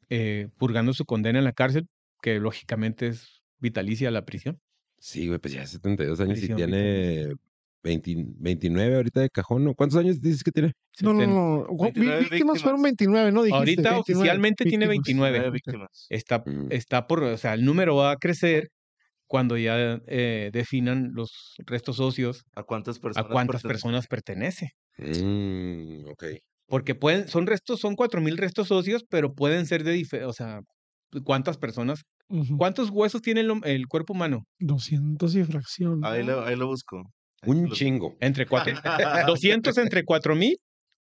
eh, purgando su condena en la cárcel, que lógicamente es vitalicia la prisión. Sí, güey, pues ya 72 años Prisión y tiene 20 29 ahorita de cajón, ¿no? ¿Cuántos años dices que tiene? No, no, no. 29 víctimas fueron víctimas. 29, ¿no? Dijiste, Ahorita 29 oficialmente tiene víctimas. 29. Nueve víctimas. Está, Mm. está por, o sea, el número va a crecer cuando ya eh, definan los restos óseos ¿A cuántas a personas? cuántas pertenece? personas pertenece. Mm, ok. Porque pueden, son restos, son cuatro mil restos óseos, pero pueden ser de diferentes, o sea, ¿cuántas personas? ¿Cuántos huesos tiene el, cuerpo humano? 200 y fracción. Ahí lo, ahí lo busco. Ahí Un lo- chingo. Entre cuatro, 200 entre cuatro mil.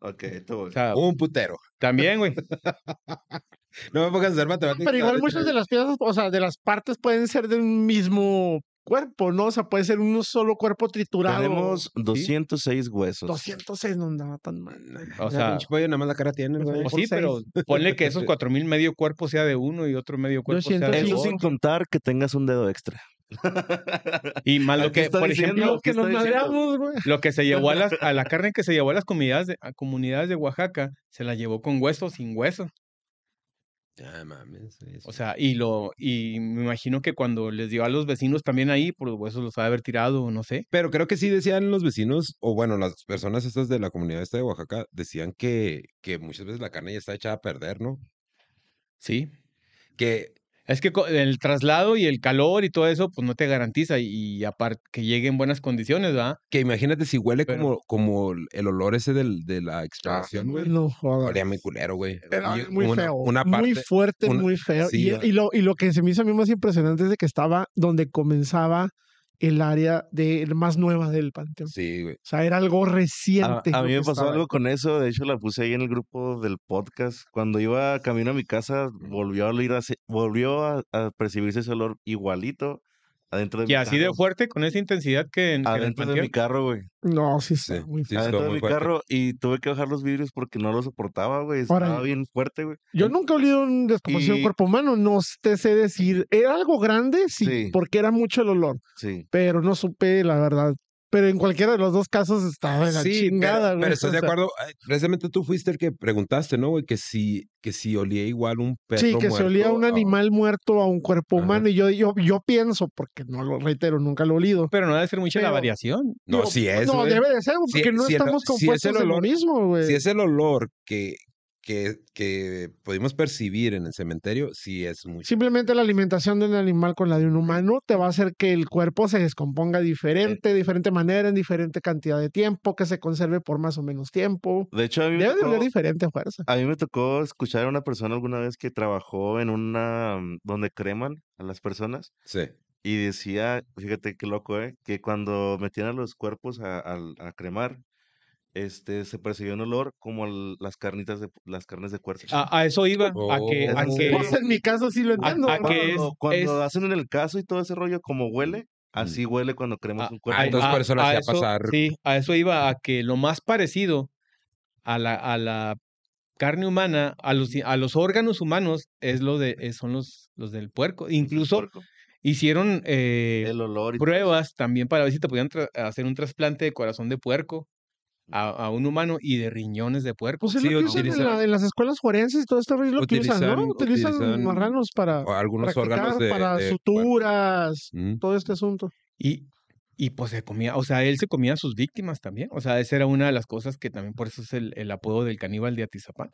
Ok, te voy. O sea, Un putero. también, güey. No me pongas a hacer matemáticas. Pero igual muchas de las piezas, o sea, de las partes pueden ser del mismo cuerpo, ¿no? O sea, puede ser un solo cuerpo triturado. Tenemos 206 huesos. 206 no andaba tan mal. O Ya, sea, pinche pollo, nada más la cara tiene, güey. o por sí, pero ponle que esos cuatro mil medio cuerpo sea de uno y otro medio cuerpo sea de 200 Eso otro. sin contar que tengas un dedo extra. Y más lo Aquí que, por diciendo- ejemplo, Lo que ¿qué nos madreamos, güey. lo que se llevó a las, a la carne que se llevó a las comunidades de, a comunidades de Oaxaca, se la llevó con hueso, sin hueso. Ya mames. sí, sí. O sea, y lo, y me imagino que cuando les dio a los vecinos también ahí, por los huesos los ha de haber tirado, no sé. Pero creo que sí decían los vecinos, o bueno, las personas estas de la comunidad esta de Oaxaca, decían que, que muchas veces la carne ya está echada a perder, ¿no? Sí. Que Es que el traslado y el calor y todo eso, pues no te garantiza y, aparte que llegue en buenas condiciones, ¿verdad? Que imagínate si huele Pero- como, como el olor ese del, de la exploración, güey. No. Olía muy culero, güey. Muy una- feo. Una muy parte, fuerte, una- muy feo. sí, y, lo, y lo que se me hizo a mí más impresionante es de que estaba donde comenzaba el área de, más nueva del panteón. Sí, güey. O sea, era algo A, reciente. a lo mí me pasó algo ahí. con eso, de hecho la puse ahí en el grupo del podcast. Cuando iba camino a mi casa, volvió a ase- volvió a, a percibirse ese olor igualito adentro de Y mi así de fuerte, con esa intensidad que en, Adentro de mi carro, güey. No, sí, está Sí, muy sí, adentro de muy mi fuerte. carro y tuve que bajar los vidrios porque no lo soportaba, güey. Estaba bien fuerte, güey. Yo nunca he olido un descomposición de cuerpo humano, no te sé decir. Era algo grande, sí, Sí. porque era mucho el olor, Sí. pero no supe la verdad. Pero en cualquiera de los dos casos estaba de la Sí, chingada, pero, güey. pero estás o de acuerdo. Precisamente tú fuiste el que preguntaste, ¿no, güey? Que si, que si olía igual un perro Sí, que se olía un animal muerto a un cuerpo Ajá. humano. Y yo, yo, yo pienso, porque no lo reitero, nunca lo he olido. Pero no debe ser mucha la variación. No, Digo, si es, No, güey. debe de ser, Si- porque no si el- estamos si es el compuestos de lo olor- mismo, güey. Si es el olor que, que, que pudimos percibir en el cementerio, sí es mucho. Simplemente la alimentación de un animal con la de un humano te va a hacer que el cuerpo se descomponga diferente, de diferente manera, en diferente cantidad de tiempo, que se conserve por más o menos tiempo. De hecho, a mí, me Debe de oler tocó, diferente fuerza. a mí me tocó escuchar a una persona alguna vez que trabajó en una mm, donde creman a las personas Sí. y decía, fíjate qué loco, ¿eh? Que cuando metían a los cuerpos a, a cremar, este, se percibía un olor como el- las carnitas de las carnes de puerco. A, a eso iba, a que, a Oh. que Pues en mi caso sí lo entiendo. a ¿no? que es- cuando hacen en el caso y todo ese rollo como huele, así huele cuando cremas a- un cuerpo. a- entonces a- por eso lo a hacía eso- pasar. Sí, a eso iba, a que lo más parecido a la, a la carne humana, a los, a los órganos humanos, es lo de, es- son los, los del puerco. Incluso Puerco. hicieron eh, el olor y pruebas también para ver si te podían tra- hacer un trasplante de corazón de puerco a, a un humano y de riñones de puerco. Pues es Sí, lo que usan en, utilizan- la- en las escuelas forenses y todo esto es lo que usan, ¿no? Utilizan- Utilizan, utilizan marranos para algunos practicar, órganos de. para de- suturas, todo este asunto. Y, y pues se comía, o sea, él se comía a sus víctimas también. O sea, esa era una de las cosas que también por eso es el, el apodo del caníbal de Atizapán,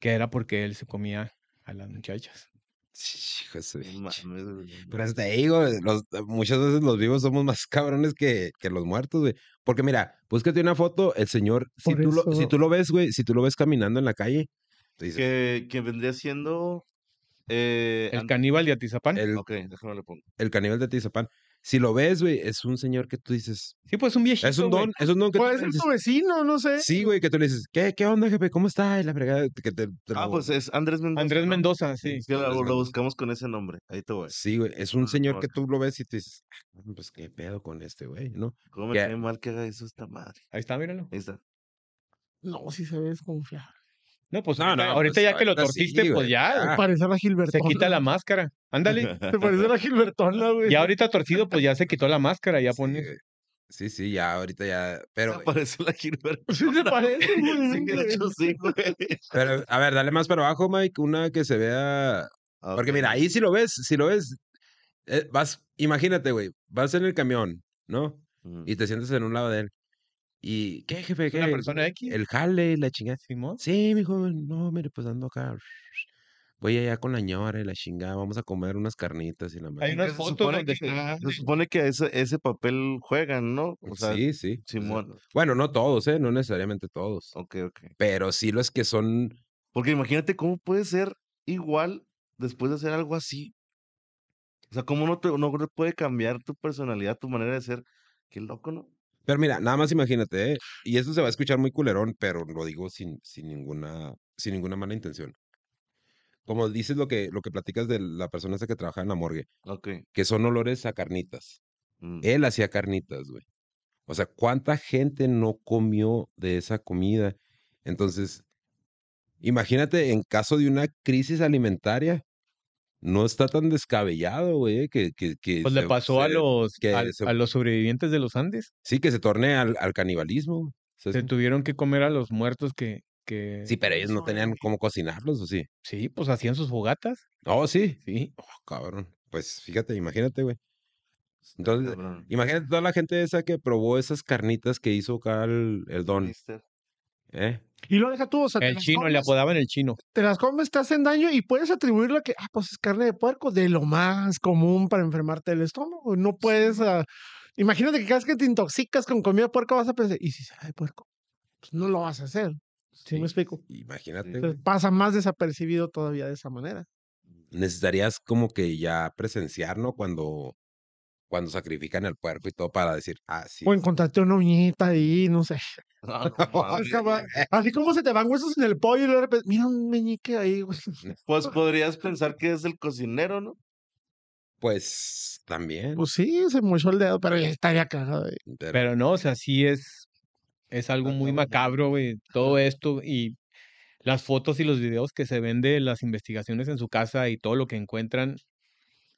que era porque él se comía a las muchachas. De. Pero hasta ahí, digo, los- muchas veces los vivos somos más cabrones que, que los muertos, güey. Porque mira, búscate una foto, el señor, si tú, lo, si tú lo ves, güey, si tú lo ves caminando en la calle, te que, que vendría siendo Eh, El an- caníbal de Atizapán. El, Ok, déjame le pongo. el caníbal de Tizapán. Si lo ves, güey, es un señor que tú dices. Sí, pues un viejito. Es un don, es un don que Puede ser dices. tu vecino, no sé. Sí, güey, que tú le dices, ¿qué, qué onda, jefe? ¿Cómo está? Y la fregada, que te, te Ah, lo- pues es Andrés Mendoza. Andrés ¿no? Mendoza, sí. Lo, buscamos con ese nombre. Ahí te voy. Sí, güey, es Ah, un señor que tú lo ves y te dices, "Ah, pues qué pedo con este güey, ¿no? ¿Cómo me cae mal que haga eso esta madre? Ahí está, míralo. Ahí está. No, sí se ve desconfiado. No, pues No, ahorita, no, ahorita pues, ya que lo sí, torciste, pues ya. ya. Parece a la Se Gilbertona. quita la máscara. Ándale. Se parece a la Gilbertona, güey. Ya ahorita torcido, pues ya se quitó la máscara. Ya Sí, pone. Sí, sí, ya ahorita ya. Pero, Parece la Gilbert. Sí se parece, güey. Sí, de hecho, sí, güey. pero, a ver, dale más para abajo, Mike, una que se vea. Porque mira, ahí si lo ves, si lo ves, eh, vas, imagínate, güey, vas en el camión, ¿no? Mm. Y te sientes en un lado de él. ¿Y qué, jefe? ¿Qué? una persona X. El jale y la chingada. Simón. Sí, mijo, no, mire, pues ando acá. Voy allá con la ñora y la chingada, vamos a comer unas carnitas y la madre. Hay unas fotos donde que- está. Se supone que ese, ese papel juegan, ¿no? O sea, sí, sí. o sea, Simón. bueno, no todos, ¿eh? No necesariamente todos. Ok, ok. Pero sí los que son. Porque imagínate cómo puede ser igual después de hacer algo así. O sea, cómo no, te, no te puede cambiar tu personalidad, tu manera de ser. Qué loco, ¿no? Pero mira, nada más imagínate, ¿eh? Y esto se va a escuchar muy culerón, pero lo digo sin, sin ninguna, sin ninguna mala intención. Como dices lo que, lo que platicas de la persona esa que trabaja en la morgue, Ok. que son olores a carnitas. mm. Él hacía carnitas, güey. O sea, ¿cuánta gente no comió de esa comida? Entonces, imagínate en caso de una crisis alimentaria, no está tan descabellado, güey, que, que, que Pues le se- pasó a se- los, que al- se- a los sobrevivientes de los Andes. Sí, que se torne al, al canibalismo. güey. O sea, es Se tuvieron que comer a los muertos que, que... Sí, pero ellos no tenían cómo cocinarlos, ¿o sí? Sí, pues hacían sus fogatas. Oh, sí. Sí. Oh, cabrón. Pues fíjate, imagínate, güey. Entonces, Cabrón. imagínate toda la gente esa que probó esas carnitas que hizo acá el, el don, Mister. ¿eh? Y lo deja tú, o sea, te El chino, le comes, apodaban el chino. te las comes, te hacen daño y puedes atribuirlo a que, ah, pues es carne de puerco, de lo más común para enfermarte del estómago. No puedes, ah, imagínate que cada vez que te intoxicas con comida de puerco vas a pensar, ¿y si sabe de puerco? Pues no lo vas a hacer. ¿Sí, me explico? Imagínate. Entonces, pasa más desapercibido todavía de esa manera. Necesitarías como que ya presenciar, ¿no? Cuando, cuando sacrifican el puerco y todo para decir, ah, sí. O encontrarte una uñita ahí, no sé. No, no Así como se te van huesos en el pollo y de repente, mira un meñique ahí, güey. Pues podrías pensar que es el cocinero, ¿no? Pues también. Pues sí, se mochó el dedo, pero ya estaría cagado. güey. pero- Pero no, o sea, sí es, es algo muy macabro, güey. Todo esto y las fotos y los videos que se ven de las investigaciones en su casa y todo lo que encuentran,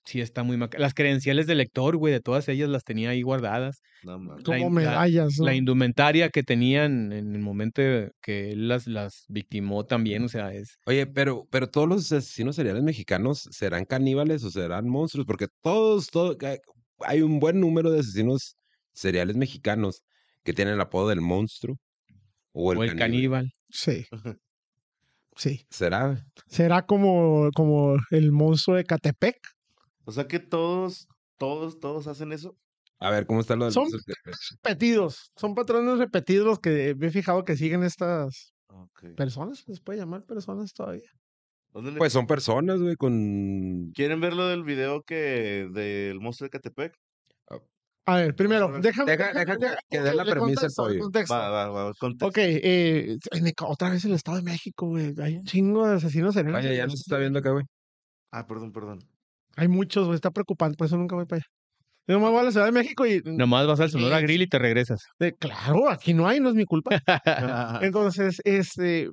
sí está muy macabro. Las credenciales del lector, güey, de todas ellas las tenía ahí guardadas. No mames. Como la- medallas, ¿no? La indumentaria que tenían en el momento que él las, las victimó también, o sea, es... Oye, pero, pero todos los asesinos seriales mexicanos serán caníbales o serán monstruos, porque todos, todo, ca- hay un buen número de asesinos seriales mexicanos que tienen el apodo del monstruo o el, o el caníbal. caníbal. Sí. Sí. ¿Será? Será como, como el monstruo de Catepec. O sea que todos, todos, todos hacen eso. A ver, ¿cómo está lo del Son- monstruo? Repetidos. Son patrones repetidos los que me he fijado que siguen estas personas. ¿Se les puede llamar personas todavía? ¿Dónde le- Pues son personas, güey, con... ¿Quieren ver lo del video que del monstruo de Catepec? A ver, primero, Deja- déjame. deja- deja que- que dé ok, la de premisa el contexto, de. Va, va, va. contexto. Ok, eh, en el- otra vez el Estado de México, güey. Hay un chingo de asesinos seriales. Vaya, ya no se está viendo acá, güey. Ah, perdón, perdón. Hay muchos, güey. Está preocupante, por eso nunca voy para allá. Yo me voy a la Ciudad de México y. Nomás vas al Sonora Grill y te regresas. eh, claro, aquí no hay, no es mi culpa. Entonces, este.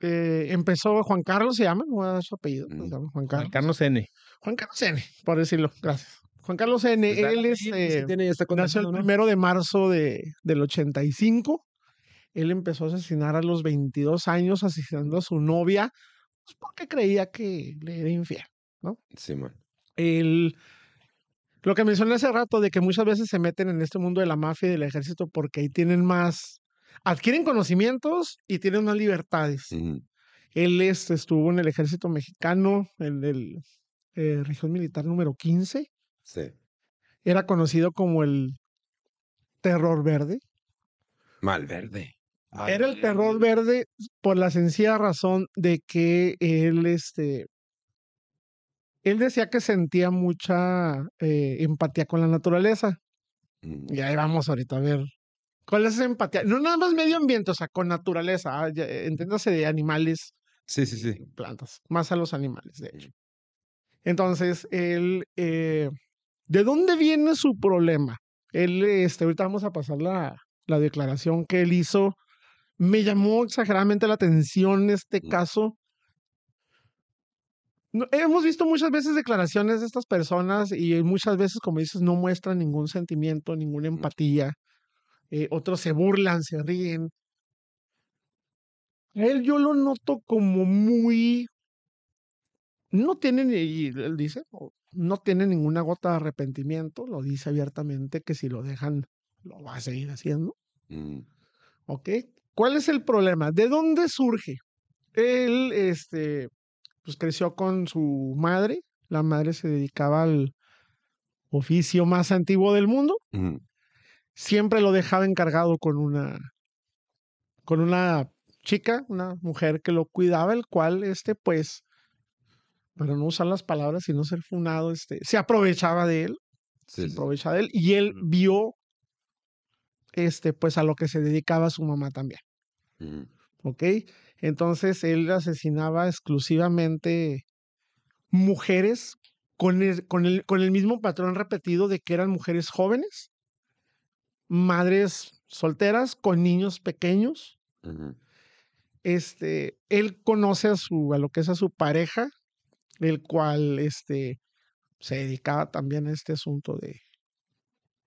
eh, empezó Juan Carlos, se llama, no voy a dar su apellido. Mm. se llama Juan Juan Carlos. N. Juan Carlos N, por decirlo, gracias. Juan Carlos N, Está- él es. sí, sí eh, tiene, ya está nació el primero de marzo de, del 85. Él empezó a asesinar a los 22 años, asesinando a su novia, pues porque creía que le era infiel. Sí, man. el, lo que mencioné hace rato de que muchas veces se meten en este mundo de la mafia y del ejército porque ahí tienen más, adquieren conocimientos y tienen más libertades. Él este, estuvo en el ejército mexicano, en el eh, región militar número 15, Sí. era conocido como el terror verde. Malverde. Era el terror verde por la sencilla razón de que él este, él decía que sentía mucha eh, empatía con la naturaleza. Mm. Y ahí vamos ahorita a ver. ¿Cuál es esa empatía? No nada más medio ambiente, o sea, con naturaleza. ah, eh, Entiéndase de animales Sí, sí, sí. plantas, más a los animales, de hecho. Entonces, él, eh, ¿de dónde viene su problema? Él, este, ahorita vamos a pasar la, la declaración que él hizo. Me llamó exageradamente la atención este Mm. caso. No- hemos visto muchas veces declaraciones de estas personas y muchas veces, como dices, no muestran ningún sentimiento, ninguna empatía. Eh, otros se burlan, se ríen. A él yo lo noto como muy... No tiene, ni- y él dice, no tiene ninguna gota de arrepentimiento, lo dice abiertamente que si lo dejan, lo va a seguir haciendo. Mm. ¿Ok? ¿Cuál es el problema? ¿De dónde surge? Él, este, pues creció con su madre. La madre se dedicaba al oficio más antiguo del mundo. Siempre lo dejaba encargado con una, con una chica, una mujer que lo cuidaba, el cual, este, pues, para no usar las palabras y no ser funado, este, se aprovechaba de él Sí, se sí. aprovecha de él y él vio este pues a lo que se dedicaba su mamá también. ¿ok? Entonces él asesinaba exclusivamente mujeres con el, con el, con el mismo patrón repetido de que eran mujeres jóvenes, madres solteras con niños pequeños. Este, él conoce a su a lo que es a su pareja, el cual este se dedicaba también a este asunto de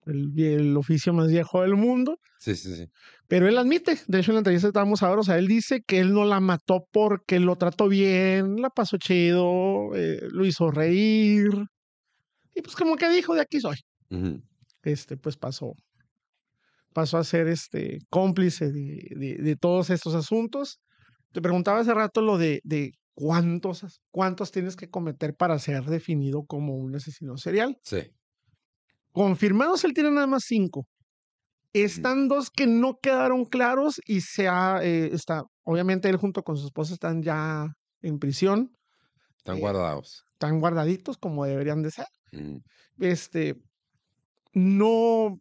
el, el oficio más viejo del mundo, Sí, sí, sí. pero él admite, de hecho en la entrevista que estábamos ahora, o sea, él dice que él no la mató porque lo trató bien, la pasó chido, eh, lo hizo reír, y pues como que dijo, de aquí soy, este, pues pasó, pasó a ser este cómplice de, de- de todos estos asuntos. Te preguntaba hace rato lo de, de cuántos, cuántos tienes que cometer para ser definido como un asesino serial. Sí. Confirmados, él tiene nada más cinco. Están dos que no quedaron claros y se ha, eh, está, obviamente él junto con su esposa están ya en prisión, Están Eh, guardados. están guardaditos como deberían de ser. Este, no,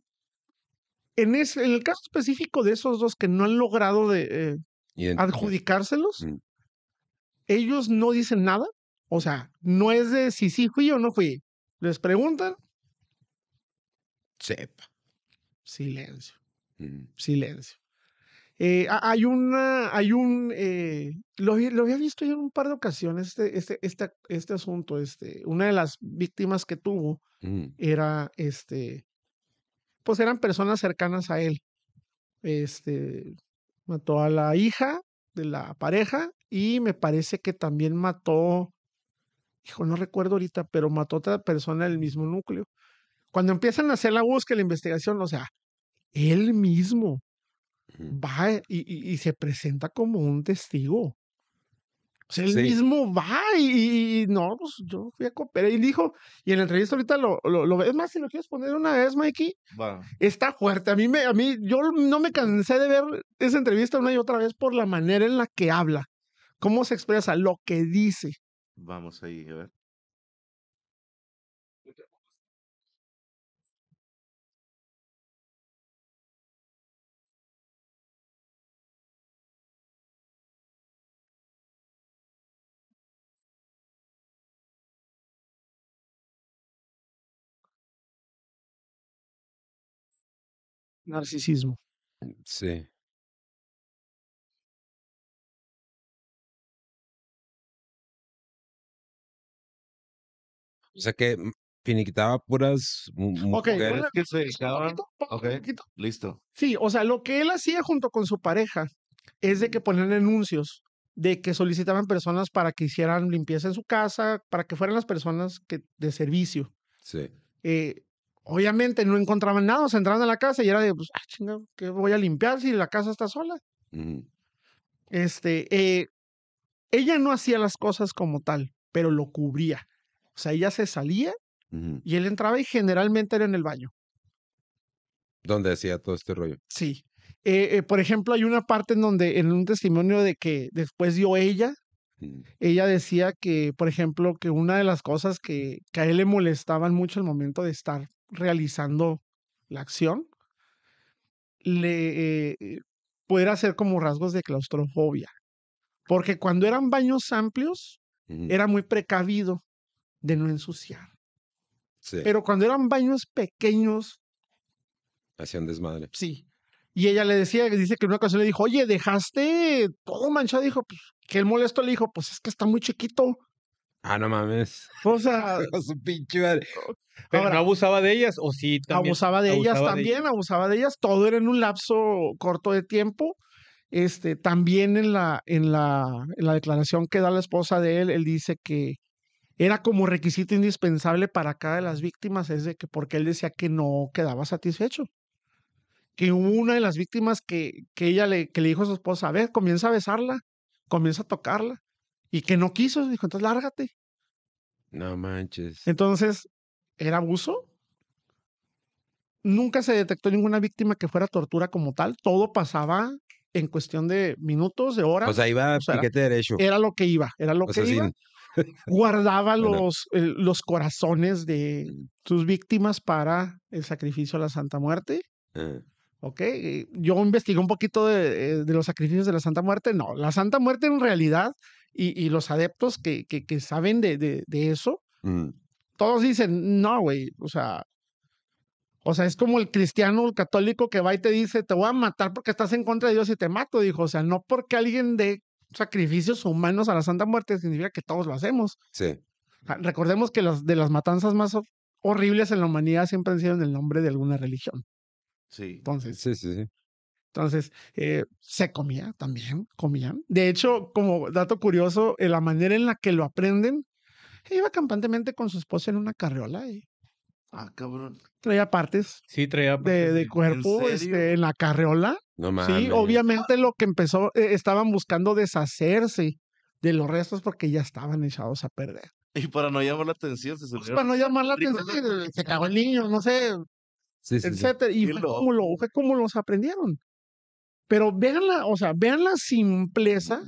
en, ese, en el caso específico de esos dos que no han logrado de, eh, adjudicárselos, Mm. ellos no dicen nada. O sea, no es de si sí fui o no fui. Les preguntan, Sepa. silencio. Ujú. silencio. Eh, ha- hay una, hay un, eh, lo, había- lo había visto yo en un par de ocasiones, este, este, este, este asunto, este, una de las víctimas que tuvo Ujú. era, este, pues eran personas cercanas a él. Este, mató a la hija de la pareja y me parece que también mató, hijo, no recuerdo ahorita, pero mató a otra persona del mismo núcleo. Cuando empiezan a hacer la búsqueda, la investigación, o sea, él mismo va y, y- y se presenta como un testigo. O sea, él Sí. mismo va y, y- no, pues yo fui a cooperar. Y dijo, y en la entrevista ahorita lo, lo, lo ves más, si lo quieres poner una vez, Mikey, está fuerte. A mí, me, a mí, yo no me cansé de ver esa entrevista una y otra vez por la manera en la que habla, cómo se expresa, lo que dice. Vamos ahí, a ver. Narcisismo. Sí. O sea que mm, finiquitaba puras mu- mu- Ok, mujeres. que se dedicaban. Poquito, po- Ok. poquito. Listo. Sí, o sea, lo que él hacía junto con su pareja es de que ponían anuncios de que solicitaban personas para que hicieran limpieza en su casa, para que fueran las personas que, de servicio. Sí. Eh, obviamente no encontraban nada, o sea, entraban a la casa y era de, pues, ah, chinga, ¿qué voy a limpiar si la casa está sola? Este, eh, ella no hacía las cosas como tal, pero lo cubría. O sea, ella se salía y él entraba y generalmente era en el baño. Donde hacía todo este rollo. Sí. Eh, eh, por ejemplo, hay una parte en donde, en un testimonio de que después dio ella ella decía que, por ejemplo, que una de las cosas que, que a él le molestaban mucho al momento de estar realizando la acción, le eh, eh, pudiera ser como rasgos de claustrofobia. Porque cuando eran baños amplios, era muy precavido de no ensuciar. Sí, Pero cuando eran baños pequeños, hacía un desmadre. sí. Y ella le decía, dice que en una ocasión le dijo, oye, dejaste todo manchado. Dijo, pues, que él molesto le dijo, pues es que está muy chiquito. Ah, no mames. O sea, Su pinche madre. Pero Ahora- no abusaba de ellas, o sí también. abusaba de ellas de también, abusaba de ellas. Todo era en un lapso corto de tiempo. Este, también en la, en la, en la declaración que da la esposa de él, él dice que era como requisito indispensable para cada de las víctimas, es de que porque él decía que no quedaba satisfecho. Que hubo una de las víctimas que, que ella le, que le dijo a su esposa, a ver, comienza a besarla, comienza a tocarla, y que no quiso, dijo, entonces lárgate. No manches. Entonces, ¿era abuso? Nunca se detectó ninguna víctima que fuera tortura como tal. Todo pasaba en cuestión de minutos, de horas. O sea, iba o sea, piquete derecho. era lo que iba, era lo O que sea, iba. sin- Guardaba Bueno. los, el- los corazones de sus víctimas para el sacrificio a la Santa Muerte. Ah, ¿Ok? Eh, Yo investigué un poquito de, eh, de los sacrificios de la Santa Muerte. No, la Santa Muerte en realidad, y, y los adeptos que, que, que saben de, de, de eso, mm. todos dicen, no, güey, o sea, o sea, es como el cristiano, el católico que va y te dice, te voy a matar porque estás en contra de Dios y te mato, dijo, o sea, no porque alguien dé sacrificios humanos a la Santa Muerte significa que todos lo hacemos. Sí. Recordemos que las de las matanzas más hor- horribles en la humanidad siempre han sido en el nombre de alguna religión. Sí. Entonces, Sí, sí, sí. Entonces, eh, se comía también, comían. De hecho, como dato curioso, eh, la manera en la que lo aprenden, iba campantemente con su esposa en una carriola y Ah, cabrón. traía partes Sí, traía. de, de cuerpo serio? este, en la carriola. No mames. Sí, obviamente lo que empezó, eh, estaban buscando deshacerse de los restos porque ya estaban echados a perder. Y para no llamar la atención, se Pues para no llamar la atención, se cagó el niño, no sé, Sí, sí, sí. etcétera. Y fue como, lo, fue como los aprendieron. Pero vean la, o sea, vean la simpleza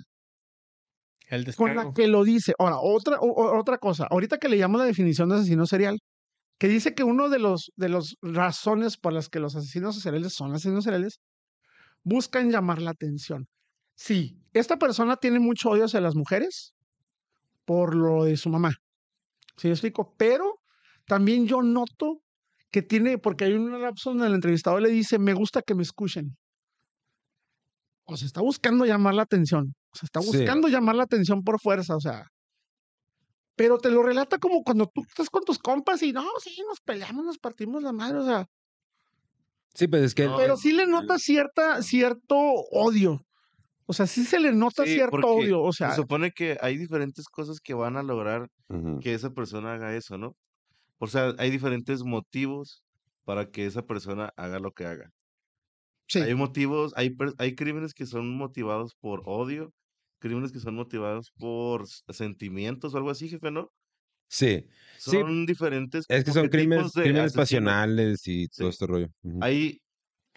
El con la que lo dice. Ahora, otra, o- otra cosa. Ahorita que le llamo la definición de asesino serial, que dice que uno de los de las razones por las que los asesinos seriales son asesinos seriales, buscan llamar la atención. Sí, esta persona tiene mucho odio hacia las mujeres por lo de su mamá. ¿Sí me explico? Pero también yo noto que tiene, porque hay un lapso donde el entrevistador le dice, me gusta que me escuchen. O sea, está buscando llamar la atención. O sea, está Sí. buscando llamar la atención por fuerza, o sea. Pero te lo relata como cuando tú estás con tus compas y no, sí, nos peleamos, nos partimos la madre, o sea. Sí, pues es que. No, Pero sí le nota cierta, cierto odio. O sea, sí se le nota Sí, cierto odio. O sea, Se supone que hay diferentes cosas que van a lograr que esa persona haga eso, ¿no? O sea, hay diferentes motivos para que esa persona haga lo que haga. Sí. Hay motivos, hay, hay crímenes que son motivados por odio, crímenes que son motivados por sentimientos o algo así, jefe, ¿no? Sí. Sí, Son diferentes. Es que son crímenes, crímenes pasionales y todo este rollo. Ahí,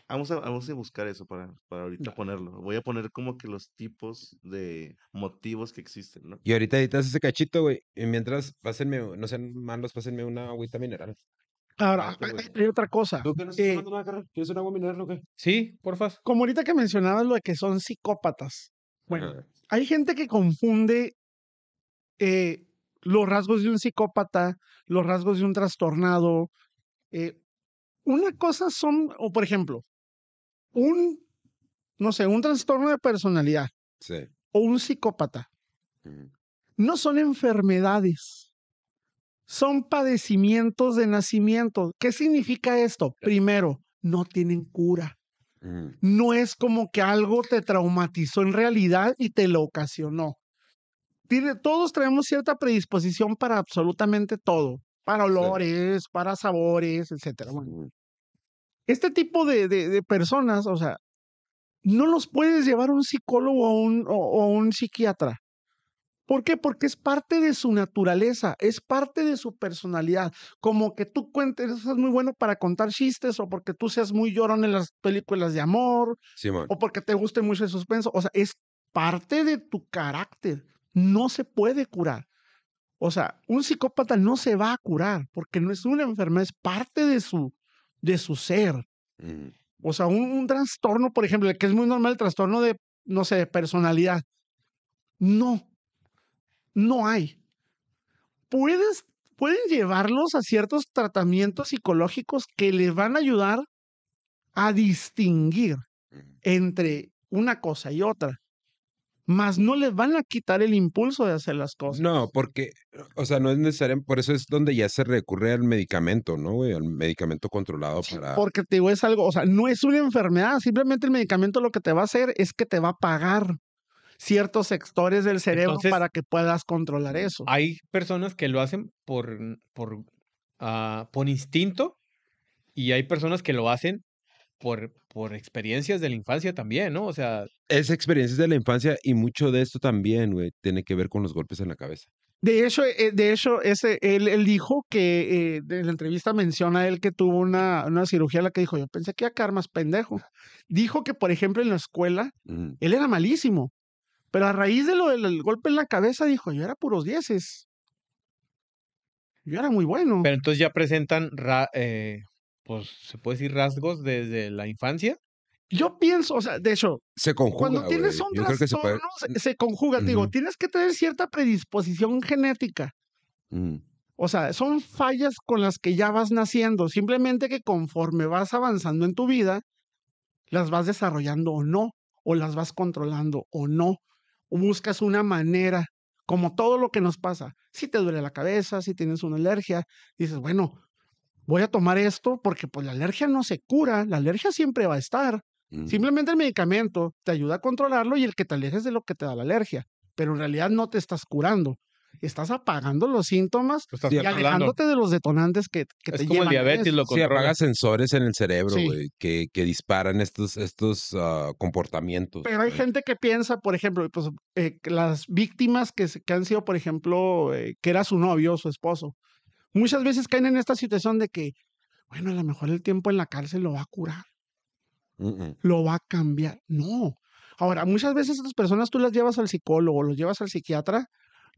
vamos a, vamos a buscar eso para, para ahorita ponerlo. Voy a poner como que los tipos de motivos que existen, ¿no? Y ahorita editas ese cachito, güey. Y mientras, pásenme, no sean malos, pásenme una agüita mineral. Ahora, Ah, hay- otra cosa. ¿Tú no estás Eh, nada, carnal? ¿Quieres un agua mineral o qué? Sí, porfa. Como ahorita que mencionabas lo de que son psicópatas. Bueno, hay gente que confunde eh, los rasgos de un psicópata, los rasgos de un trastornado. eh, una cosa son, o por ejemplo, un, no sé, un trastorno de personalidad Sí. o un psicópata. No son enfermedades, son padecimientos de nacimiento. ¿Qué significa esto? Primero, no tienen cura. Ujú. no es como que algo te traumatizó en realidad y te lo ocasionó. Tiene, todos traemos cierta predisposición para absolutamente todo, para olores, para sabores. Bueno, Ujú. este tipo de, de- de personas, o sea, no los puedes llevar a un psicólogo o un, o- un psiquiatra. ¿Por qué? Porque es parte de su naturaleza, es parte de su personalidad. Como que tú cuentes, es muy bueno para contar chistes o porque tú seas muy llorón en las películas de amor Simón. o porque te guste mucho el suspenso. O sea, es parte de tu carácter. no se puede curar. O sea, un psicópata no se va a curar porque no es una enfermedad, es parte de su, de su ser. Ujú. O sea, un, un trastorno, por ejemplo, que es muy normal, el trastorno de, no sé, de personalidad. No, no hay. Puedes, pueden llevarlos a ciertos tratamientos psicológicos que les van a ayudar a distinguir entre una cosa y otra. Mas no les van a quitar el impulso de hacer las cosas. No, porque, o sea, no es necesario, por eso es donde ya se recurre al medicamento, ¿no, güey? Al medicamento controlado para... Porque te digo, es algo, o sea, no es una enfermedad, simplemente el medicamento lo que te va a hacer es que te va a pagar ciertos sectores del cerebro Entonces- para que puedas controlar eso. Hay personas que lo hacen por, por, ah, por instinto y hay personas que lo hacen por, por experiencias de la infancia también, ¿no? O sea, Es experiencias de la infancia y mucho de esto también, güey, tiene que ver con los golpes en la cabeza. De hecho, eh, de hecho, ese, él, él dijo que eh, en la entrevista menciona él que tuvo una, una cirugía, la que dijo, yo pensé que iba a quedar más pendejo. Dijo que, por ejemplo, en la escuela, él era malísimo, pero a raíz de lo del golpe en la cabeza, dijo, yo era puros dieces. Yo era muy bueno. pero entonces ya presentan, ra- eh, pues, se puede decir rasgos desde la infancia. Yo pienso, o sea, de hecho, Se conjuga, cuando tienes un Yo se puede... trastorno, se, se conjuga, digo, tienes que tener cierta predisposición genética. Ujú. O sea, son fallas con las que ya vas naciendo, simplemente que conforme vas avanzando en tu vida, las vas desarrollando o no, o las vas controlando o no, buscas una manera, como todo lo que nos pasa. Si te duele la cabeza, si tienes una alergia, dices, bueno, voy a tomar esto porque pues la alergia no se cura, la alergia siempre va a estar. Ujú. Simplemente el medicamento te ayuda a controlarlo y el que te alejes de lo que te da la alergia, pero en realidad no te estás curando. Estás apagando los síntomas y alejándote de los detonantes que, que Es te como el llevan a diabetes, lo Sí, apaga sensores en el cerebro, Sí. güey, que, que disparan estos, estos ah, comportamientos. Pero hay gente que piensa, por ejemplo, pues, eh, las víctimas que, que han sido, por ejemplo, eh, que era su novio o su esposo, muchas veces caen en esta situación de que, bueno, a lo mejor el tiempo en la cárcel lo va a curar, lo va a cambiar. No. Ahora, muchas veces estas personas tú las llevas al psicólogo, los llevas al psiquiatra,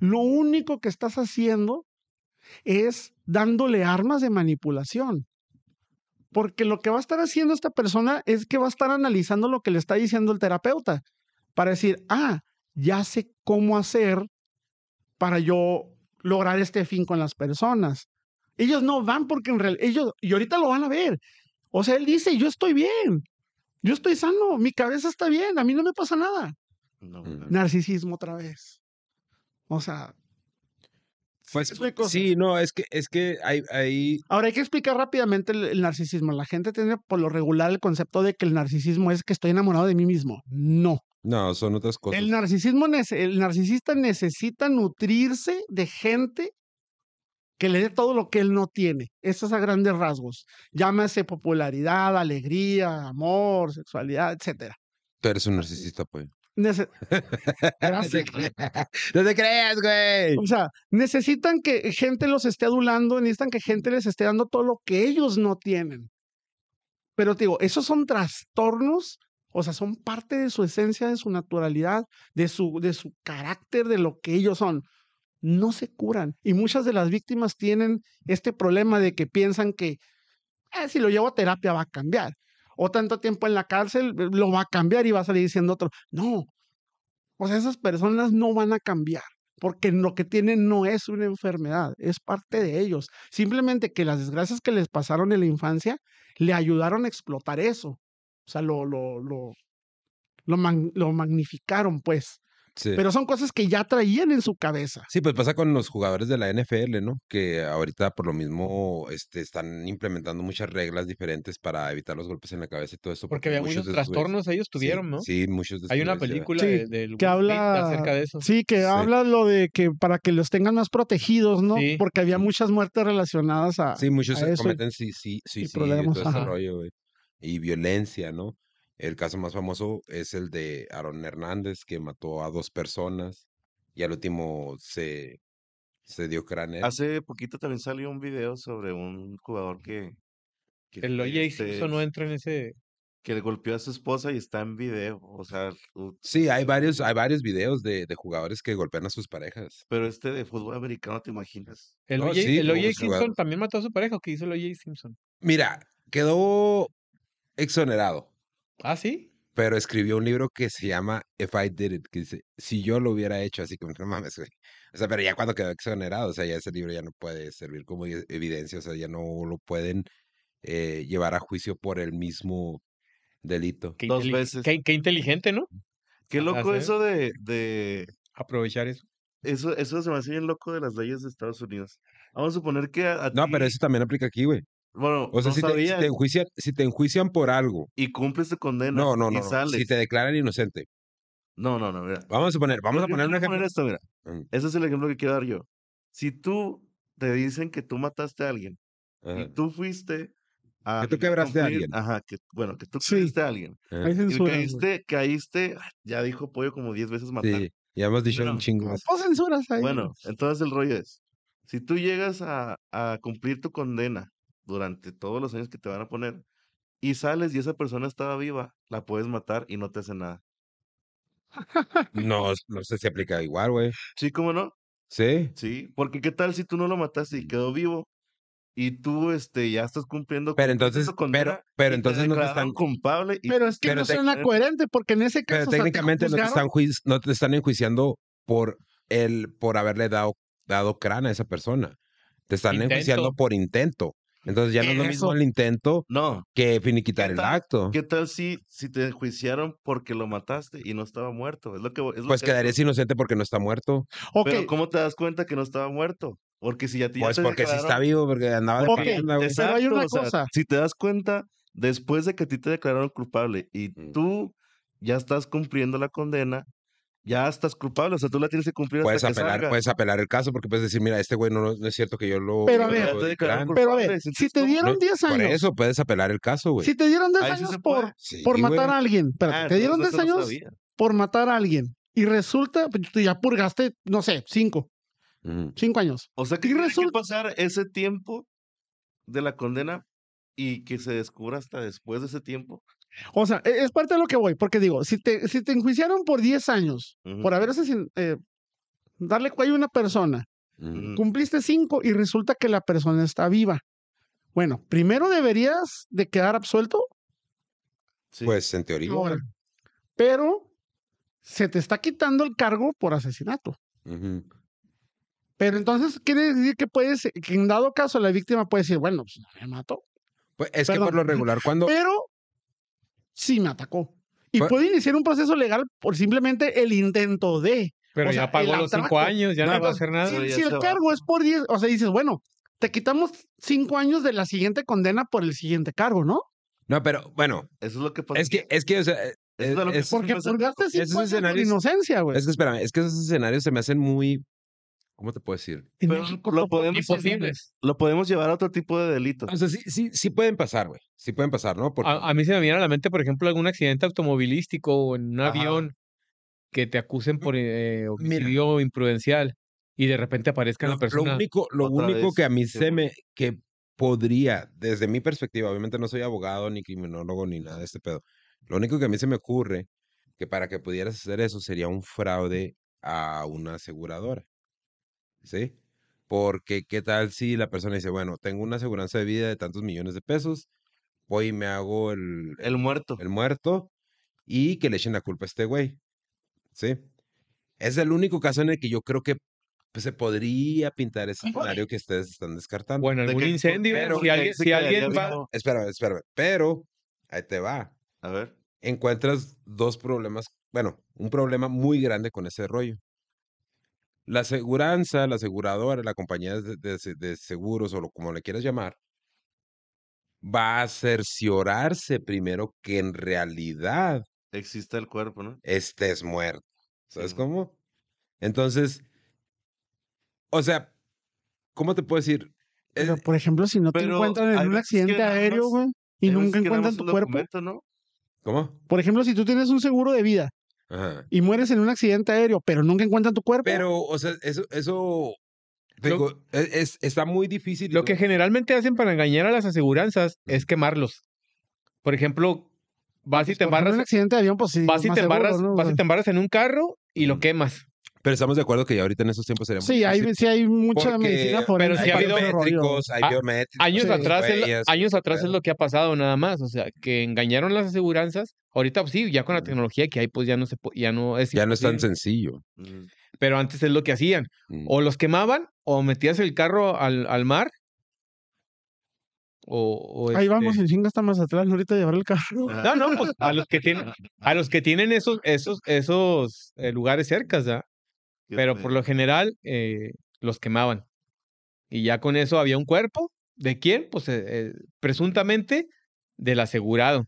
lo único que estás haciendo es dándole armas de manipulación. Porque lo que va a estar haciendo esta persona es que va a estar analizando lo que le está diciendo el terapeuta para decir, ah, ya sé cómo hacer para yo lograr este fin con las personas. Ellos no van porque en realidad, ellos, y ahorita lo van a ver. O sea, él dice, yo estoy bien, yo estoy sano, mi cabeza está bien, a mí no me pasa nada. No, Ujú. no. Narcisismo otra vez. O sea, Pues, es sí, no, es que, es que hay, hay Ahora hay que explicar rápidamente el, el narcisismo. La gente tiene por lo regular el concepto de que el narcisismo es que estoy enamorado de mí mismo. No. no, son otras cosas. El narcisismo, el narcisista necesita nutrirse de gente que le dé todo lo que él no tiene. Eso es a grandes rasgos. Llámase popularidad, alegría, amor, sexualidad, etcétera. Tú eres un narcisista, pues. Nece- no Gracias. te creas, no te creas, güey. O sea, necesitan que gente los esté adulando, necesitan que gente les esté dando todo lo que ellos no tienen. Pero te digo, esos son trastornos, o sea, son parte de su esencia, de su naturalidad, de su, de su carácter, de lo que ellos son. No se curan. Y muchas de las víctimas tienen este problema de que piensan que "Ah, si lo llevo a terapia va a cambiar. O tanto tiempo en la cárcel eh, lo va a cambiar y va a salir diciendo otro. No. Sea, esas personas no van a cambiar porque lo que tienen no es una enfermedad, es parte de ellos. Simplemente que las desgracias que les pasaron en la infancia le ayudaron a explotar eso. O sea, lo, lo, lo, lo, mag- lo magnificaron, pues. Sí. Pero son cosas que ya traían en su cabeza. Sí, pues pasa con los jugadores de la NFL, ¿no? Que ahorita por lo mismo este, están implementando muchas reglas diferentes para evitar los golpes en la cabeza y todo eso. Porque había muchos trastornos ellos sí, tuvieron, ¿no? Sí, muchos de Hay una película Sí, de, del que habla acerca de eso. Sí, que Sí. habla lo de que para que los tengan más protegidos, ¿no? Sí. Porque había muchas muertes relacionadas a, Sí, muchos a se eso. cometen sí, sí, suicidio y problemas, todo ese rollo, güey. Y violencia, ¿no? El caso más famoso es el de Aaron Hernández, que mató a dos personas y al último se, se dio cráneo. Hace poquito también salió un video sobre un jugador que... que El OJ este, Simpson no entra en ese. que le golpeó a su esposa y está en video. O sea, Sí, hay varios, hay varios videos de, de jugadores que golpean a sus parejas. pero este de fútbol americano, ¿te imaginas? El No, O.J. sí, el como O.J. que Simpson jugador. también mató a su pareja. ¿o ¿Qué hizo el O.J. Simpson? Mira, quedó exonerado, ¿Ah, sí? pero escribió un libro que se llama If I Did It, que dice, si yo lo hubiera hecho, así como, no mames, güey. O sea, pero ya cuando quedó exonerado, o sea, ya ese libro ya no puede servir como evidencia, o sea, ya no lo pueden eh, llevar a juicio por el mismo delito. Qué Dos veces. Qué, qué inteligente, ¿no? Qué loco eso de, de Aprovechar eso. eso, eso se me hace bien loco de las leyes de Estados Unidos. Vamos a suponer que a, a No, pero eso también aplica aquí, güey. Bueno, O sea, no si, te, si, te enjuician, si te enjuician por algo, y cumples tu condena no, no, y no, no, sales. si te declaran inocente, No, no, no, mira. vamos a suponer, vamos Yo- a yo poner un quiero ejemplo. esto, mira. Mm, Ese es el ejemplo que quiero dar yo. Si tú te dicen que tú mataste a alguien ajá, y tú fuiste a Que tú quebraste a cumplir- alguien. Ajá, que bueno, que tú Sí. quebraste a alguien. ajá. Hay Y censura. caíste, caíste, ah, ya dijo Pollo como 10 veces matar. Sí, ya hemos dicho Bueno, un chingo. más. No censuras ahí. Bueno, entonces el rollo es, si tú llegas a, a cumplir tu condena durante todos los años que te van a poner y sales y esa persona estaba viva, la puedes matar y no te hace nada. No, no sé si aplica igual, güey. ¿Sí, cómo no? Sí. Sí, porque qué tal si tú no lo mataste y quedó vivo y tú este ya estás cumpliendo Pero entonces, pero, pero entonces no te están, culpable y Pero es que pero no suena coherente, porque en ese pero caso. o sea, te técnicamente no te están juiz- no te están enjuiciando por el, por haberle dado, dado crán a esa persona. Te están enjuiciando por intento. Entonces ya no es lo mismo el intento no, que finiquitar el tal? acto. ¿qué tal si si te enjuiciaron porque lo mataste y no estaba muerto? Es lo que es lo Pues que quedarías inocente porque no está muerto. Pero ¿cómo te das cuenta que no estaba muerto? Porque si ya te ya Pues te porque sí está vivo, porque andaba de. Pero hay una o sea, cosa. si te das cuenta, después de que a ti te declararon culpable y Mm. tú ya estás cumpliendo la condena, ya estás culpable, o sea, tú la tienes que cumplir Puedes hasta que apelar, salga. puedes apelar el caso porque puedes decir, mira, este güey no, no es cierto que yo lo. Pero a ver, lo Ya te di declararon crán". Pero a ver, si te dieron No, 10 Por años, eso puedes apelar el caso, güey. si te dieron 10 Ahí sí años se por. Sí, por matar a alguien, espérate, Ah, te dieron entonces 10 eso no años por matar a alguien y resulta, pues, tú ya purgaste, no sé, 5, Ujú. 5 años. O sea, que Y que resulta- pasar ese tiempo de la condena y que se descubra hasta después de ese tiempo. O sea, e- es parte de lo que voy, porque digo, si te, si te enjuiciaron por 10 años por haber eh, darle cuello a una persona, cumpliste 5 y resulta que la persona está viva. Bueno, primero deberías de quedar absuelto Sí. Pues en teoría. ahora, pero se te está quitando el cargo por asesinato. Pero entonces quiere decir que puedes, que en dado caso la víctima puede decir, bueno, pues no me mató, Pues es que por lo regular, cuando. pero sí me atacó. Y Pues- puede iniciar un proceso legal por simplemente el intento de. Pero O ya sea, pagó los cinco años, ya no, No, va a hacer nada. Si, si el va. cargo es por 10, o sea, dices, bueno, te quitamos 5 años de la siguiente condena por el siguiente cargo, ¿no? No, pero bueno, Eso es lo que pasa. es que, es que, o sea, Eso es, es a lo que es- Porque purgaste esos 5 años por escenarios- inocencia, güey. es que espérame, es que esos escenarios se me hacen muy. ¿Cómo te puedo decir? En Pero México lo podemos, Imposibles. lo podemos llevar a otro tipo de delitos. O sea, sí, sí, sí pueden pasar, güey. Sí pueden pasar, ¿no? Porque, A, a mí se me viene a la mente, por ejemplo, algún accidente automovilístico o en un Ajá. avión que te acusen por eh, Mira. homicidio imprudencial y de repente aparezca lo, la lo persona. único, lo único vez, que a mí sí, se me. que podría, desde mi perspectiva, obviamente no soy abogado, ni criminólogo, ni nada de este pedo. Lo único que a mí se me ocurre que para que pudieras hacer eso sería un fraude a una aseguradora. ¿Sí? Porque, ¿qué tal si la persona dice, bueno, tengo una aseguranza de vida de tantos millones de pesos, voy y me hago el, El muerto. el muerto y que le echen la culpa a este güey. ¿Sí? Es el único caso en el que yo creo que pues, se podría pintar ese escenario que ustedes están descartando. Bueno, De algún que- incendio, pero si alguien, si va, vivo. Espérame, espérame. Pero, ahí te va. A ver. Encuentras dos problemas, bueno, un problema muy grande con ese rollo. La aseguranza, la aseguradora, la compañía de, de se- de seguros o lo, como le quieras llamar, va a cerciorarse primero que en realidad Existe el cuerpo, ¿no? estés muerto. ¿Sabes cómo? Entonces, o sea, ¿cómo te puedo decir? Pero, por ejemplo, si no te Pero encuentran en hay un veces que accidente nada aéreo, más- güey, y Hay veces nunca que nada encuentran más tu un cuerpo. documento, ¿no? ¿Cómo? Por ejemplo, si tú tienes un seguro de vida Ajá. y mueres en un accidente aéreo, pero nunca encuentran tu cuerpo. Pero, o sea, eso, eso, Lo- digo, es, es- está muy difícil. lo que generalmente hacen para engañar a las aseguranzas es quemarlos. Por ejemplo, vas y te embarras, un accidente de avión, pues sí. vas y te seguro, embarras, ¿no? vas y te embarras en un carro y lo quemas. Pero estamos de acuerdo que ya ahorita en esos tiempos sería muy Sí, hay, difícil, sí hay mucha porque medicina pero forense sí ha habido rollo. biométricos, hay Ah, biométricos. Años Sí. atrás, es, lo- huellas, años atrás es lo que ha pasado nada más, o sea, que engañaron las aseguranzas. Ahorita pues, sí, ya con la Mm. tecnología que hay, pues ya no se po- ya no es Ya no es tan imposible. sencillo. Mm. Pero antes es lo que hacían, Mm. o los quemaban o metías el carro al, al mar. O, o, Ahí vamos este, en chinga hasta Mazatlán, ahorita a llevar el carro. No, no, pues a los que tienen, a los que tienen esos, esos, esos eh, lugares cercas, ¿ya? Pero por lo general eh, los quemaban. Y ya con eso había un cuerpo. ¿De quién? Pues eh, eh, presuntamente del asegurado.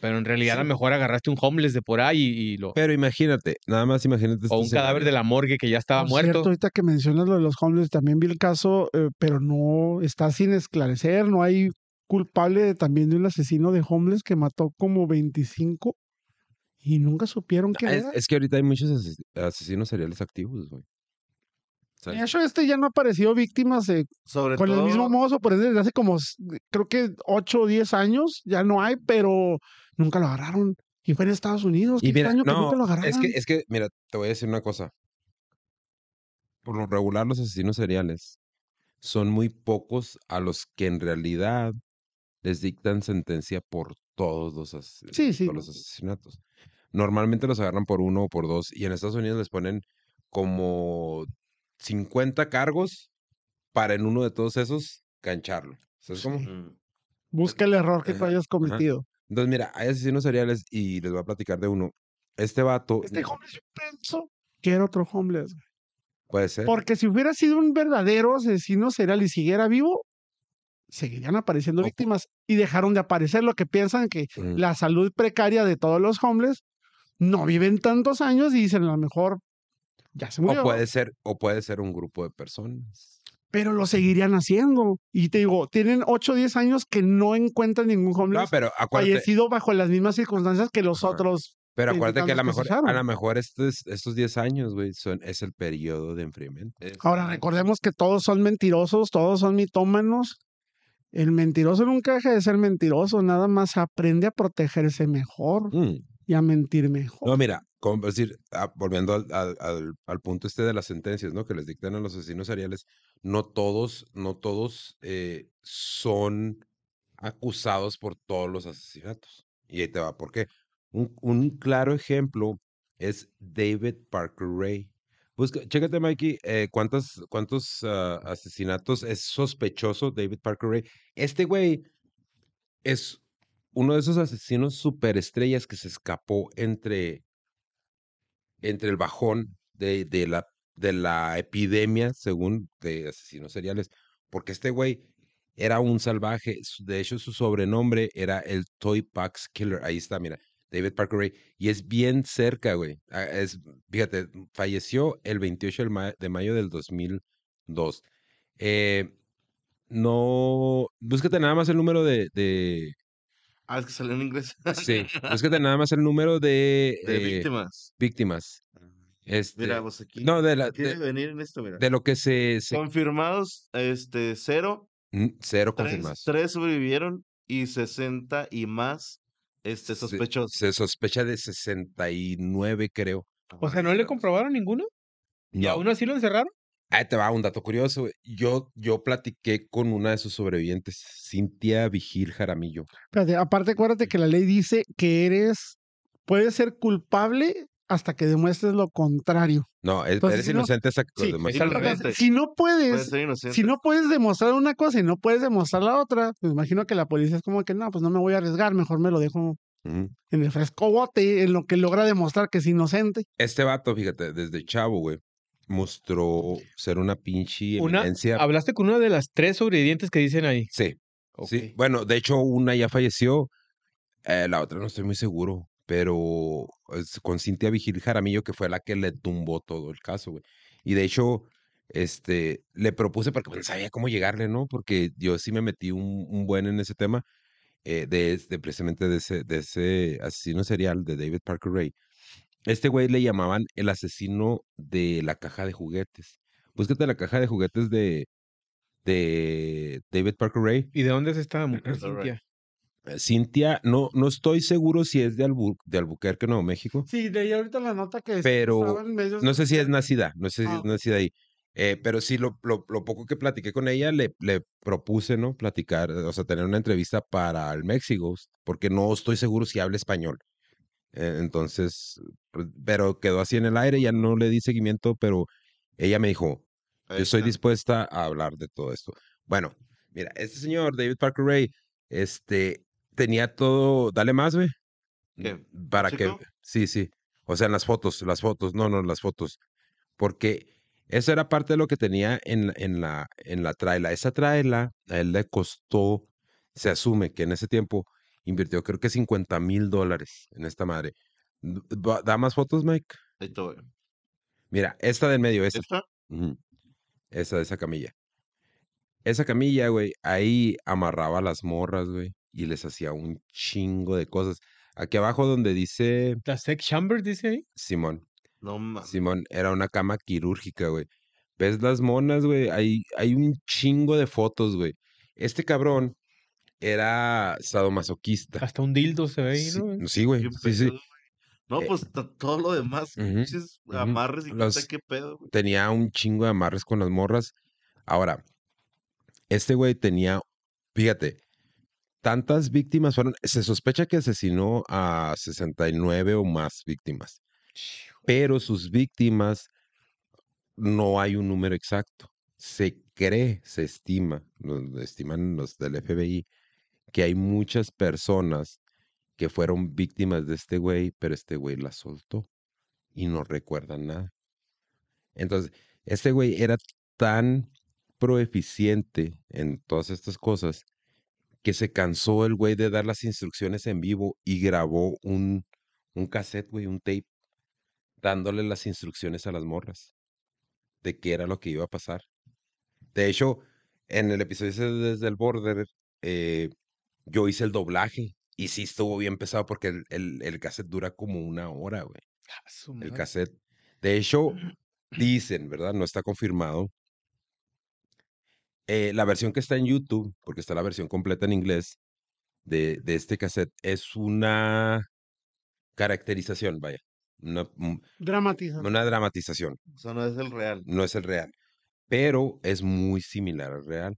Pero en realidad a lo mejor agarraste un homeless de por ahí y, y lo. Pero imagínate, nada más imagínate. O un este cadáver de la morgue que ya estaba Por muerto. cierto, ahorita que mencionas lo de los homeless, también vi el caso, eh, pero no está sin esclarecer. No hay culpable de- también de un asesino de homeless que mató como 25 y nunca supieron qué Ah, Es, era. es que ahorita hay muchos ases- asesinos seriales activos, güey. De hecho, este ya no ha aparecido víctimas eh, Sobre con todo, el mismo mozo, por eso desde hace como, creo que 8 o 10 años, ya no hay, pero nunca lo agarraron. Y fue en Estados Unidos. Y Qué mira, que no, nunca lo agarraron. es que, es que, mira, te voy a decir una cosa. Por lo regular, los asesinos seriales son muy pocos a los que en realidad les dictan sentencia por todos los, ases- Sí, sí. todos los asesinatos. Normalmente los agarran por uno o por dos, y en Estados Unidos les ponen como 50 cargos para en uno de todos esos gancharlo. ¿Sabes cómo? mm, Busca el error que tú hayas ajá. cometido. Entonces, mira, hay asesinos seriales y les voy a platicar de uno. Este vato Este homeless yo pienso que era otro homeless. güey. puede ser. Porque si hubiera sido un verdadero asesino serial y siguiera vivo, seguirían apareciendo Ojo. víctimas y dejaron de aparecer. Lo que piensan que Mm. la salud precaria de todos los homeless no viven tantos años y dicen a lo mejor ya se murió. O puede ser, o puede ser un grupo de personas. Pero lo seguirían haciendo. Y te digo, tienen 8 o 10 años que no encuentran ningún No, homeless pero acuérdate, fallecido bajo las mismas circunstancias que los otros. pero acuérdate que a lo mejor, a lo mejor estos, estos 10 años, güey, son, es el periodo de enfriamiento. Ahora recordemos que todos son mentirosos, todos son mitómanos. El mentiroso nunca deja de ser mentiroso, nada más aprende a protegerse mejor Mm. Y a mentir mejor. No, mira, como decir, ah, volviendo al, al- al- punto este de las sentencias, ¿no? Que les dictan a los asesinos seriales, no todos, no todos eh, son acusados por todos los asesinatos. Y ahí te va, ¿por qué? Un, un claro ejemplo es David Parker Ray. Busca, chécate, Mikey, eh, ¿cuántos, cuántos ah, asesinatos es sospechoso David Parker Ray? Este güey es uno de esos asesinos superestrellas que se escapó entre, entre el bajón de, de la, de la epidemia, según de asesinos seriales, porque este güey era un salvaje. De hecho, su sobrenombre era el Toy Pax Killer. Ahí está, mira, David Parker Ray. Y es bien cerca, güey. Ah, Es, fíjate, falleció el 28 del ma- de mayo del 2002. Eh, no, búscate nada más el número de Ah, es que salió en inglés. sí, búscate nada más el número de, De eh, víctimas. víctimas. Este, Mira, pues aquí. no, de, la, de, venir en esto, mira. de lo que se, se- Confirmados, este, cero. Mm, cero Tres, confirmados. tres sobrevivieron y 60 y más este, Se- sospechosos. Se, sospecha de 69, creo. O sea, ¿no le comprobaron ninguno? ¿Y No. aún así lo encerraron? Ahí te va un dato curioso. güey. Yo, yo platiqué con una de sus sobrevivientes, Cintia Vigil Jaramillo. Espérate, aparte, acuérdate que la ley dice que eres, puedes ser culpable hasta que demuestres lo contrario. No, es- Entonces, eres si no- inocente hasta que Sí, demuestres es al lo revés. Inocente. Si no Puede puedes, ser inocente. si no puedes demostrar una cosa y no puedes demostrar la otra, pues imagino que la policía es como que no, pues no me voy a arriesgar, mejor me lo dejo Ujú. en el fresco bote, en lo que logra demostrar que es inocente. Este vato, fíjate, desde chavo, güey, mostró ser una pinche Una, eminencia. hablaste con una de las tres sobrevivientes que dicen ahí. Sí, Ok. sí. Bueno, de hecho, una ya falleció. eh, la otra no estoy muy seguro. Pero es con Cintia Vigil Jaramillo, que fue la que le tumbó todo el caso, güey. Y de hecho, este, le propuse porque pues, no sabía cómo llegarle, ¿no? Porque yo sí me metí un, un buen en ese tema, eh, de, de precisamente de ese, de ese asesino serial de David Parker Ray. Este güey le llamaban el asesino de la caja de juguetes. Búscate la caja de juguetes de, de David Parker Ray. ¿Y de dónde es esta mujer. Cintia? Eh, Cintia, no, no estoy seguro si es de, Albu- de Albuquerque, Nuevo México. Sí, de ahí ahorita la nota que Pero estaba en medios No sé si es de- nacida, no sé si Ah. es nacida ahí. Eh, pero sí, lo, lo, lo poco que platiqué con ella, le, le propuse, ¿no? Platicar, o sea, tener una entrevista para el México, porque no estoy seguro si habla español. Eh, entonces, pues, pero quedó así en el aire, ya no le di seguimiento, pero ella me dijo, yo estoy dispuesta a hablar de todo esto. Bueno, mira, este señor, David Parker Ray, este, tenía todo, dale más, güey. ¿Qué? Para que, chico? sí, sí. O sea, en las fotos, las fotos, no, no, las fotos. Porque eso era parte de lo que tenía en, en la, en la traila. Esa traila a él le costó, se asume que en ese tiempo invirtió creo que 50 mil dólares en esta madre. ¿Da más fotos, Mike? Mira, esta del medio, esa. ¿Esta? Esa de esa camilla. Esa camilla, güey, ahí amarraba las morras, güey, y les hacía un chingo de cosas. Aquí abajo donde dice La sex chamber, dice ahí. Simón, No mames. Simón, era una cama quirúrgica, güey. ¿Ves las monas, güey? Hay, hay un chingo de fotos, güey. Este cabrón era sadomasoquista. Hasta un dildo se ve ahí, Sí, ¿no? sí, güey. No, Eh, pues todo lo demás, amarres y Los- qué pedo, güey. tenía un chingo de amarres con las morras. Ahora, este güey tenía, fíjate, tantas víctimas fueron, se sospecha que asesinó a 69 o más víctimas, pero sus víctimas no hay un número exacto. Se cree, se estima, lo estiman los del FBI, que hay muchas personas que fueron víctimas de este güey, pero este güey las soltó y no recuerdan nada. Entonces, este güey era tan proeficiente en todas estas cosas que se cansó el güey de dar las instrucciones en vivo y grabó un, un cassette, güey, un tape, dándole las instrucciones a las morras de qué era lo que iba a pasar. De hecho, en el episodio desde el border, eh, yo hice el doblaje y sí estuvo bien pesado porque el, el, el cassette dura como una hora, güey el cassette. De hecho, dicen, ¿verdad? No está confirmado. eh, la versión que está en YouTube, porque está la versión completa en inglés de, de este cassette, es una caracterización, vaya. Una, un- Dramatiza. una dramatización, O sea, no es el real. no es el real. Pero es muy similar al real.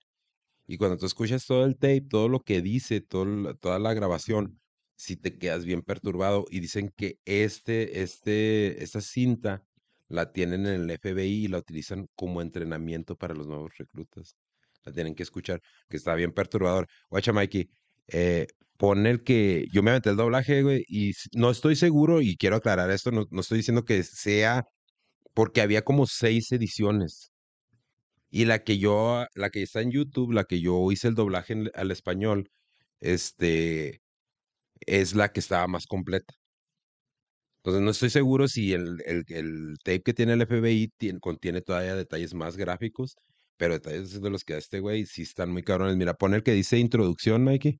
Y cuando tú escuchas todo el tape, todo lo que dice, toda la grabación, si te quedas bien perturbado. Y dicen que este, este, esta cinta la tienen en el FBI y la utilizan como entrenamiento para los nuevos reclutas. La tienen que escuchar, que está bien perturbador. Guacha, Mikey, eh, pon el que yo me aventé el doblaje, güey, y no estoy seguro, y quiero aclarar esto, no, no estoy diciendo que sea, porque había como seis ediciones. Y la que yo, la que está en YouTube, la que yo hice el doblaje en- al español, este, es la que estaba más completa. Entonces no estoy seguro si el, el, el tape que tiene el FBI tiene- contiene todavía detalles más gráficos, pero detalles de los que da este güey sí están muy cabrones. Mira, pon el que dice introducción, Mikey.